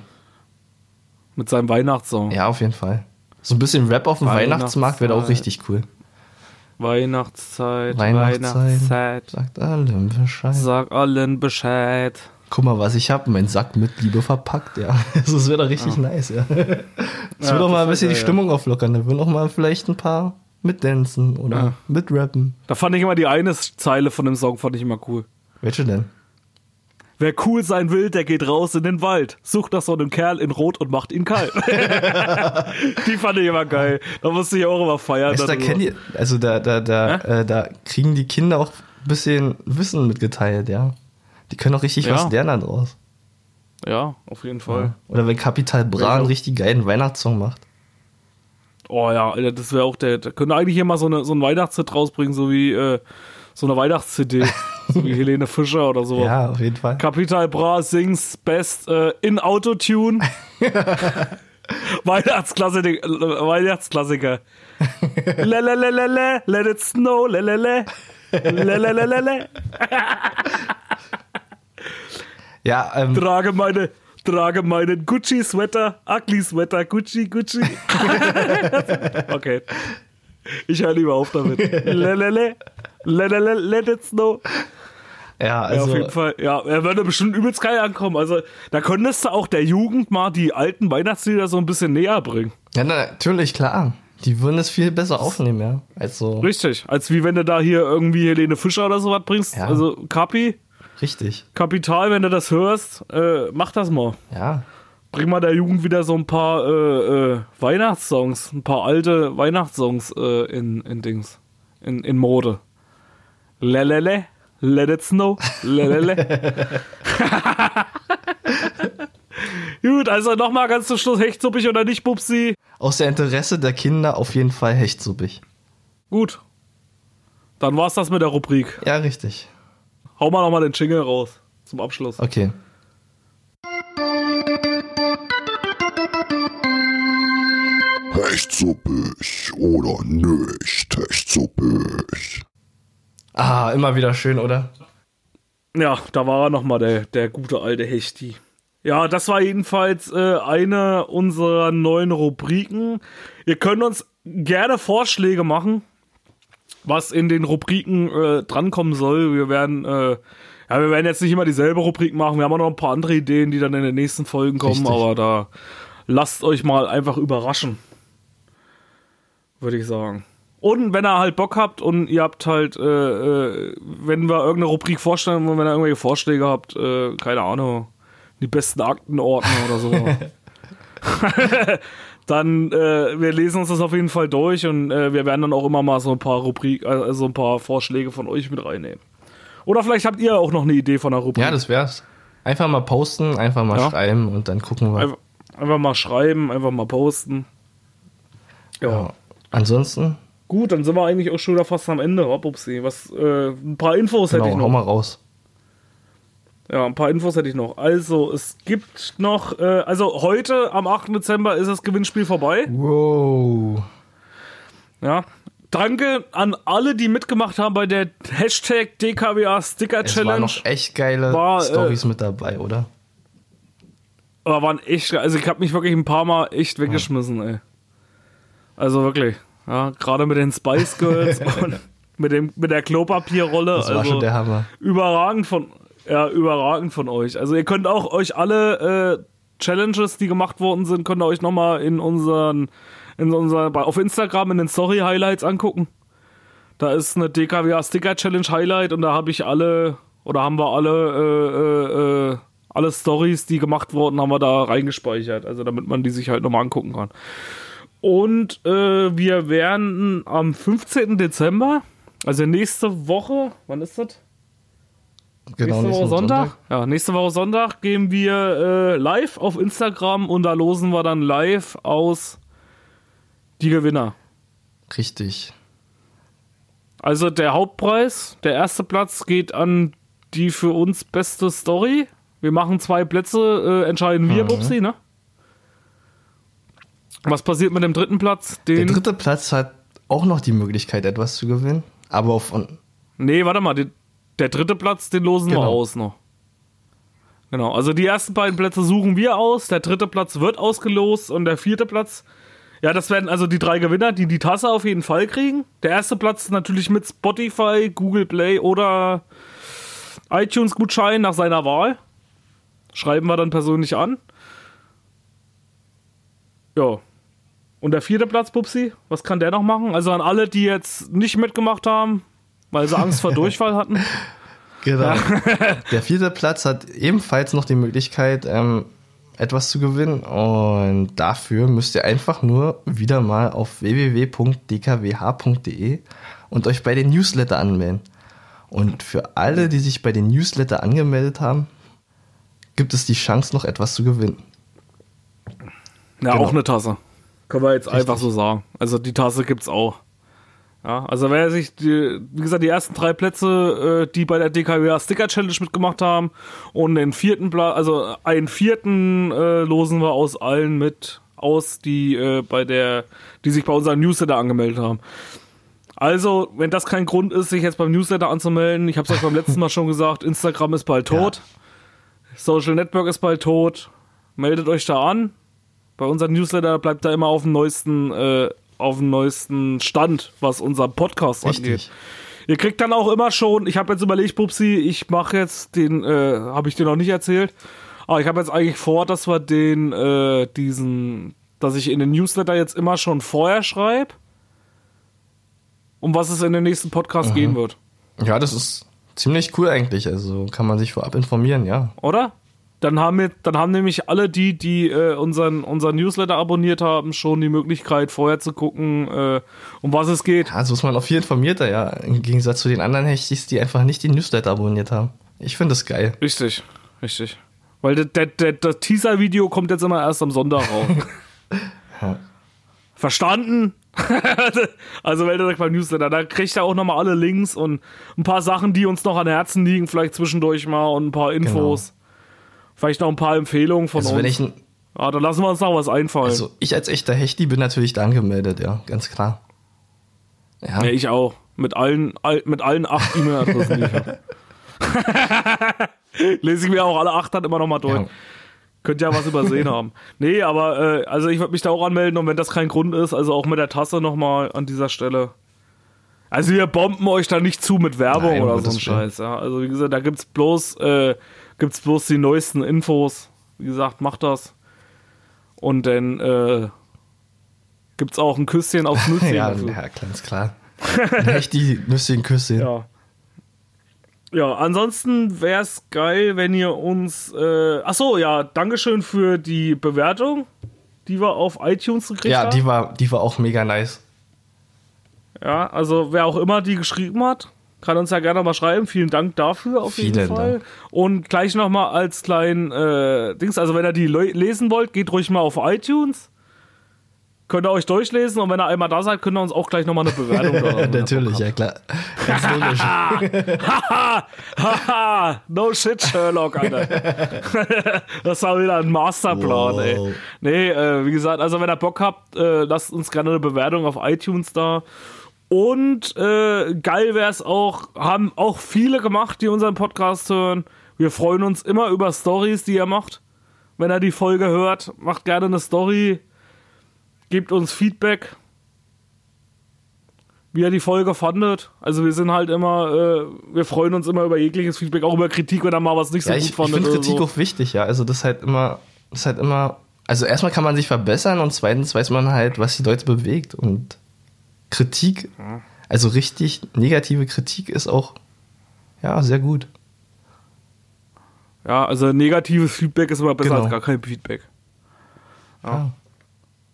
Mit seinem Weihnachtssong. Ja, auf jeden Fall. So ein bisschen Rap auf dem Weihnachtsmarkt wäre auch richtig cool. Weihnachtszeit, Weihnachtszeit. Sagt allen Bescheid. Sag allen Bescheid. Guck mal, was ich habe. Mein Sack mit Liebe verpackt, ja. Also, [laughs] das wäre doch richtig nice, ja. [laughs] Das Ja, würde doch mal ein bisschen die Stimmung auflockern. Da würden auch mal vielleicht ein paar mitdancen oder Ja. mitrappen. Da fand ich immer die eine Zeile von dem Song, fand ich immer cool. Welche denn? Wer cool sein will, der geht raus in den Wald, sucht nach so einem Kerl in Rot und macht ihn kalt. [laughs] [laughs] die fand ich immer geil. Da musste ich auch immer feiern. Weißt, da die, also da, da, da, äh, da kriegen die Kinder auch ein bisschen Wissen mitgeteilt, ja. Die können auch richtig Ja. was lernen daraus. Ja, auf jeden Fall. Oder wenn Kapital Bra einen Ja. richtig geilen Weihnachtssong macht. Oh ja, Alter, das wäre auch der. Da könnte eigentlich hier mal so, eine, so ein Weihnachtshit rausbringen, so wie äh, so eine Weihnachts-CD. [laughs] so wie Helene Fischer oder so. Ja, auf jeden Fall. Capital Bra sings best äh, in Autotune. [laughs] Weihnachtsklassiker. Äh, Weihnachtsklassiker. [laughs] Lelelelele, let it snow, lelele. Lelelelele. Ja, ähm, Trage meine, trage meinen Gucci-Sweater, Ugly-Sweater, Gucci, Gucci. [laughs] okay. Ich höre lieber auf damit. Lelele, lelele, let it snow. ja, Ja, also, auf jeden Fall. Ja, er würde bestimmt übelst geil ankommen. Also, da könntest du auch der Jugend mal die alten Weihnachtslieder so ein bisschen näher bringen. ja, na, natürlich, klar. Die würden es viel besser aufnehmen, ja. Also, Richtig. Als wie wenn du da hier irgendwie Helene Fischer oder sowas bringst. Ja. Also, Kapi, richtig. Kapital, wenn du das hörst, äh, mach das mal. Ja. Bring mal der Jugend wieder so ein paar äh, äh, Weihnachtssongs, ein paar alte Weihnachtssongs äh, in, in Dings, in, in Mode. Lelele, let it snow, lelele. [laughs] Gut, also nochmal ganz zum Schluss, hechtsuppig oder nicht, Bubsi? Aus der Interesse der Kinder auf jeden Fall hechtsuppig. Gut. Dann war's das mit der Rubrik. Ja, richtig. Hau mal nochmal den Jingle raus zum Abschluss. Okay. Echt suppig oder nicht echt suppig? Ah, immer wieder schön, oder? Ja, da war er nochmal, der, der gute alte Hechti. Ja, das war jedenfalls äh, eine unserer neuen Rubriken. Ihr könnt uns gerne Vorschläge machen, was in den Rubriken äh, drankommen soll. Wir werden, äh, ja, wir werden jetzt nicht immer dieselbe Rubrik machen. Wir haben auch noch ein paar andere Ideen, die dann in den nächsten Folgen kommen, Richtig. aber da lasst euch mal einfach überraschen. Würde ich sagen. Und wenn ihr halt Bock habt und ihr habt halt, äh, äh, wenn wir irgendeine Rubrik vorstellen und wenn ihr irgendwelche Vorschläge habt, äh, keine Ahnung, die besten Aktenordner oder so, [laughs] [laughs] dann äh, wir lesen uns das auf jeden Fall durch und äh, wir werden dann auch immer mal so ein paar Rubrik, also ein paar Vorschläge von euch mit reinnehmen. Oder vielleicht habt ihr auch noch eine Idee von einer Rubrik. Ja, das wär's. Einfach mal posten, einfach mal Ja. schreiben und dann gucken wir. einfach, einfach mal schreiben, einfach mal posten. Ja. Ja. Ansonsten, Gut, dann sind wir eigentlich auch schon wieder fast am Ende, hopp, upsi. Was, äh, ein paar Infos hätte ich genau, noch. hau mal raus. Ja, ein paar Infos hätte ich noch. Also, es gibt noch, äh, also heute am 8. Dezember ist das Gewinnspiel vorbei. Wow. Ja. Danke an alle, die mitgemacht haben bei der Hashtag DKWA Sticker Es waren Challenge. noch echt geile War, äh, Stories mit dabei, oder? Aber waren echt, also ich habe mich wirklich ein paar Mal echt weggeschmissen, ey. Also wirklich. Ja, gerade mit den Spice Girls [laughs] und mit dem, mit der Klopapierrolle. Das war also schon der Hammer. überragend von, ja, überragend von euch. Also ihr könnt auch euch alle äh, Challenges, die gemacht worden sind, könnt ihr euch nochmal in unseren, in unser, bei- auf Instagram in den Story Highlights angucken. Da ist eine DKWA Sticker Challenge Highlight und da habe ich alle, oder haben wir alle, äh, äh, äh, alle Stories, die gemacht wurden, haben wir da reingespeichert. Also damit man die sich halt nochmal angucken kann. Und äh, wir werden am 15. Dezember, also nächste Woche, wann ist das? Genau, nächste Woche nächsten Sonntag? Ja, nächste Woche Sonntag gehen wir äh, live auf Instagram und da losen wir dann live aus die Gewinner. Richtig. Also der Hauptpreis, der erste Platz geht an die für uns beste Story. Wir machen zwei Plätze, äh, entscheiden wir, Mhm. Bubsi, ne? Was passiert mit dem dritten Platz? Der Den, dritte Platz hat auch noch die Möglichkeit, etwas zu gewinnen. Aber auf, nee, warte mal, den, der dritte Platz, den losen wir Genau. aus noch. Genau, also die ersten beiden Plätze suchen wir aus, der dritte Platz wird ausgelost und der vierte Platz, ja, das werden also die drei Gewinner, die die Tasse auf jeden Fall kriegen. Der erste Platz natürlich mit Spotify, Google Play oder iTunes-Gutschein nach seiner Wahl. Schreiben wir dann persönlich an. Ja. Und der vierte Platz, Pupsi, was kann der noch machen? Also an alle, die jetzt nicht mitgemacht haben, weil sie Angst vor [laughs] Durchfall hatten. Genau. [laughs] Der vierte Platz hat ebenfalls noch die Möglichkeit, ähm, etwas zu gewinnen. Und dafür müsst ihr einfach nur wieder mal auf www.dkwh.de und euch bei den Newsletter anmelden. Und für alle, die sich bei den Newsletter angemeldet haben, gibt es die Chance, noch etwas zu gewinnen. Ja, Genau. auch eine Tasse. Können wir jetzt einfach so sagen. Also die Tasse gibt's auch. Ja, also wer sich, die, wie gesagt, die ersten drei Plätze, äh, die bei der DKWA Sticker Challenge mitgemacht haben und den vierten Platz, also einen vierten äh, losen wir aus allen mit aus, die äh, bei der, die sich bei unserem Newsletter angemeldet haben. Also, wenn das kein Grund ist, sich jetzt beim Newsletter anzumelden, ich habe es euch beim letzten Mal schon gesagt, [laughs] Instagram ist bald tot, Social Network ist bald tot, meldet euch da an. Bei unserem Newsletter bleibt da immer auf dem neuesten, äh, auf dem neuesten Stand, was unser Podcast angeht. Richtig. Ihr kriegt dann auch immer schon, ich habe jetzt überlegt, Pupsi, ich mache jetzt den, äh, habe ich dir noch nicht erzählt, aber ich habe jetzt eigentlich vor, dass wir den, äh, diesen, dass ich in den Newsletter jetzt immer schon vorher schreibe, um was es in den nächsten Podcast gehen wird. Ja, das ist ziemlich cool eigentlich. Also kann man sich vorab informieren, ja. oder? Dann haben wir, dann haben nämlich alle die, die äh, unseren, unseren Newsletter abonniert haben, schon die Möglichkeit, vorher zu gucken, äh, um was es geht. Also ist man auch viel informierter, ja. Im Gegensatz zu den anderen Hechtis, die einfach nicht den Newsletter abonniert haben. Ich finde das geil. Richtig, richtig. Weil der, der, der, das Teaser-Video kommt jetzt immer erst am Sonntag raus. [laughs] Ja. Verstanden? [laughs] also meldet euch beim Newsletter. Da kriegt ihr auch nochmal alle Links und ein paar Sachen, die uns noch an Herzen liegen, vielleicht zwischendurch mal und ein paar Infos. Vielleicht noch ein paar Empfehlungen von Also uns. wenn ich, ein- ja, dann lassen wir uns noch was einfallen. also ich als echter Hechti bin natürlich da angemeldet, ja, ganz klar. Ja, Ja, ich auch. Mit allen, all, mit allen acht E-Mail-Adressen, die ich habe. [laughs] Lese ich mir auch alle acht dann immer nochmal durch. Ja. Könnt ja was übersehen haben. Nee, aber äh, also ich würde mich da auch anmelden und wenn das kein Grund ist, also auch mit der Tasse nochmal an dieser Stelle. Also wir bomben euch da nicht zu mit Werbung Nein, oder so ein Scheiß. Ja. Also wie gesagt, da gibt's bloß, äh, gibt's bloß die neuesten Infos. Wie gesagt, macht das. Und dann äh, gibt's auch ein Küsschen aufs [laughs] Nüsschen. ja, dafür. ja, ganz klar. Ihr einen Kuss sehen. Ja. Ja, ansonsten wäre es geil, wenn ihr uns. Äh, achso, ja, Dankeschön für die Bewertung, die wir auf iTunes gekriegt Ja, haben. die war, die war auch mega nice. Ja, also wer auch immer die geschrieben hat, kann uns ja gerne mal schreiben. Vielen Dank dafür auf jeden Vielen Fall. Dank. Und gleich nochmal als kleinen äh, Dings, also wenn ihr die le lesen wollt, geht ruhig mal auf iTunes. Könnt ihr euch durchlesen und wenn ihr einmal da seid, könnt ihr uns auch gleich nochmal eine Bewertung da. [laughs] Natürlich, ja klar. Ganz [laughs] logisch. Haha, [laughs] no shit, Sherlock, Alter. das war wieder ein Masterplan, Wow. ey. Nee, äh, wie gesagt, also wenn ihr Bock habt, äh, lasst uns gerne eine Bewertung auf iTunes da. Und äh, geil wäre es auch, haben auch viele gemacht, die unseren Podcast hören. Wir freuen uns immer über Stories, die ihr macht. Wenn ihr die Folge hört, macht gerne eine Story, gebt uns Feedback wie ihr die Folge fandet. Also wir sind halt immer, äh, wir freuen uns immer über jegliches Feedback, auch über Kritik, wenn er mal was nicht so Ja, gut ich, ich fandet. finde oder Kritik so. auch wichtig, ja. Also das ist halt immer, das ist halt immer, also erstmal kann man sich verbessern und zweitens weiß man halt, was die Leute bewegt und Kritik, also richtig negative Kritik ist auch, ja, sehr gut. Ja, also negatives Feedback ist immer besser Genau. als gar kein Feedback. Ja.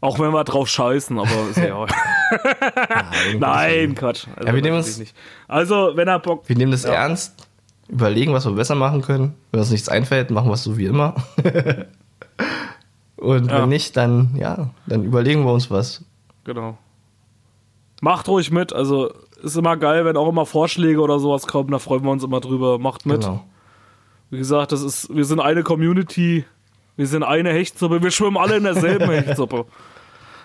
Auch wenn wir drauf scheißen, aber ist ja [laughs] [laughs] Nein, Quatsch. Also Ja, wir nehmen uns-. Also, wenn er Bock. Wir nehmen das Ja. ernst, überlegen, was wir besser machen können. Wenn uns nichts einfällt, machen wir es so wie immer. [laughs] und Ja. wenn nicht, dann, ja, dann überlegen wir uns was. Genau. Macht ruhig mit. Also, ist immer geil, wenn auch immer Vorschläge oder sowas kommen. Da freuen wir uns immer drüber. Macht mit. Genau. Wie gesagt, das ist, wir sind eine Community, wir sind eine Hechtsuppe, wir schwimmen alle in derselben [laughs] Hechtsuppe.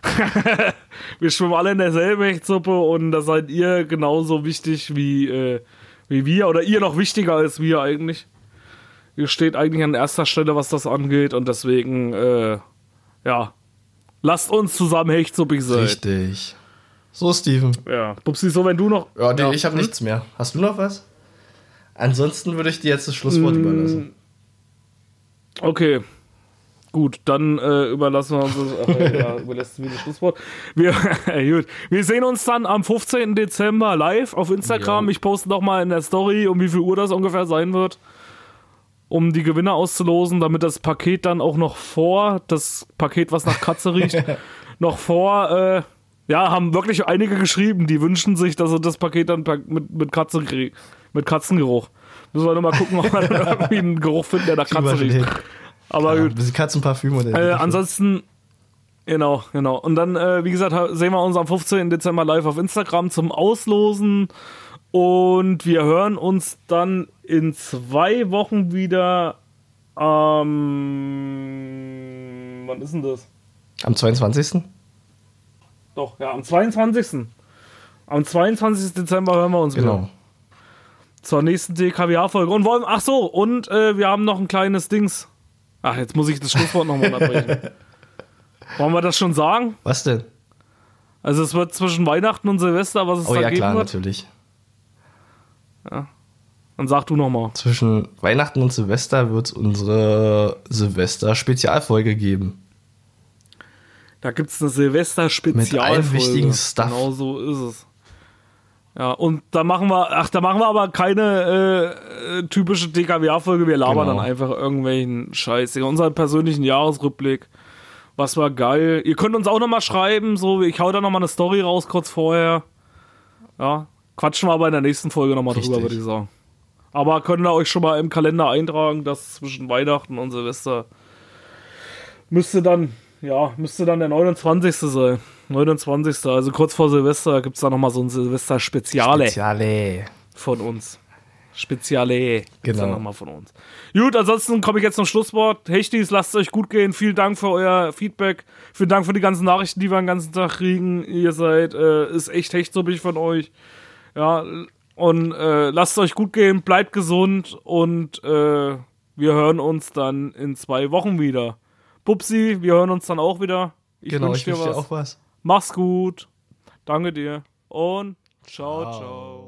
[laughs] wir schwimmen alle in derselben Hechtsuppe und da seid ihr genauso wichtig wie, äh, wie wir oder ihr noch wichtiger als wir eigentlich. Ihr steht eigentlich an erster Stelle, was das angeht und deswegen, äh, ja, lasst uns zusammen Hechtsuppig sein. Richtig. So, Steven. Ja, Pupsi, so wenn du noch. Ja, nee, ich habe hm? nichts mehr. Hast du noch was? Ansonsten würde ich dir jetzt das Schlusswort Mm. überlassen. Okay. Gut, dann äh, überlassen wir uns das, äh, ja, [laughs] überlässt mir das Schlusswort. Wir, [laughs] gut. wir sehen uns dann am 15. Dezember live auf Instagram. Ja. Ich poste noch mal in der Story, um wie viel Uhr das ungefähr sein wird, um die Gewinner auszulosen, damit das Paket dann auch noch vor, das Paket, was nach Katze riecht, [laughs] noch vor, äh, ja, haben wirklich einige geschrieben, die wünschen sich, dass sie das Paket dann mit, mit, Katze, krieg- mit Katzengeruch. Müssen wir noch mal gucken, ob wir dann [laughs] irgendwie einen Geruch finden, der nach Katze riecht. Aber Ja, gut. ein bisschen Katzenparfüm oder Äh, ansonsten, genau, genau. Und dann, äh, wie gesagt, sehen wir uns am 15. Dezember live auf Instagram zum Auslosen. Und wir hören uns dann in zwei Wochen wieder. Ähm, wann ist denn das? Am 22. Doch, ja, am 22. Am 22. Dezember hören wir uns wieder. Genau. Zur nächsten DKWA-Folge. Und wollen, ach so, und äh, wir haben noch ein kleines Dings. Ach, jetzt muss ich das Schlusswort nochmal unterbrechen. [laughs] Wollen wir das schon sagen? Was denn? Also es wird zwischen Weihnachten und Silvester, was es Oh da ja, geben klar, wird. natürlich. Dann sag du nochmal. Zwischen Weihnachten und Silvester wird es unsere Silvester-Spezialfolge geben. Da gibt es eine Silvester-Spezialfolge. Mit wichtigen Stuff. Genau so ist es. Ja, und da machen wir, ach, da machen wir aber keine äh, typische DKWA-Folge. Wir labern Genau. dann einfach irgendwelchen Scheiß. Unseren persönlichen Jahresrückblick. Was war geil. Ihr könnt uns auch nochmal schreiben, so, ich hau da nochmal eine Story raus kurz vorher. Ja, quatschen wir aber in der nächsten Folge nochmal drüber, würde ich sagen. Aber könnt ihr euch schon mal im Kalender eintragen, dass zwischen Weihnachten und Silvester müsste dann, ja, müsste dann der 29. sein. 29. Also kurz vor Silvester gibt es da nochmal so ein Silvester-Speziale Speziale. von uns. Speziale Genau. nochmal von uns. Gut, ansonsten komme ich jetzt zum Schlusswort. Hechtis, lasst es euch gut gehen. Vielen Dank für euer Feedback. Vielen Dank für die ganzen Nachrichten, die wir den ganzen Tag kriegen. Ihr seid, äh, ist echt hechtsuppig von euch. Ja, und äh, lasst es euch gut gehen, bleibt gesund und äh, wir hören uns dann in zwei Wochen wieder. Bubsi, wir hören uns dann auch wieder. Ich genau, wünsch wünsche dir was. auch was. Mach's gut. Danke dir. Und ciao, Ciao. ciao.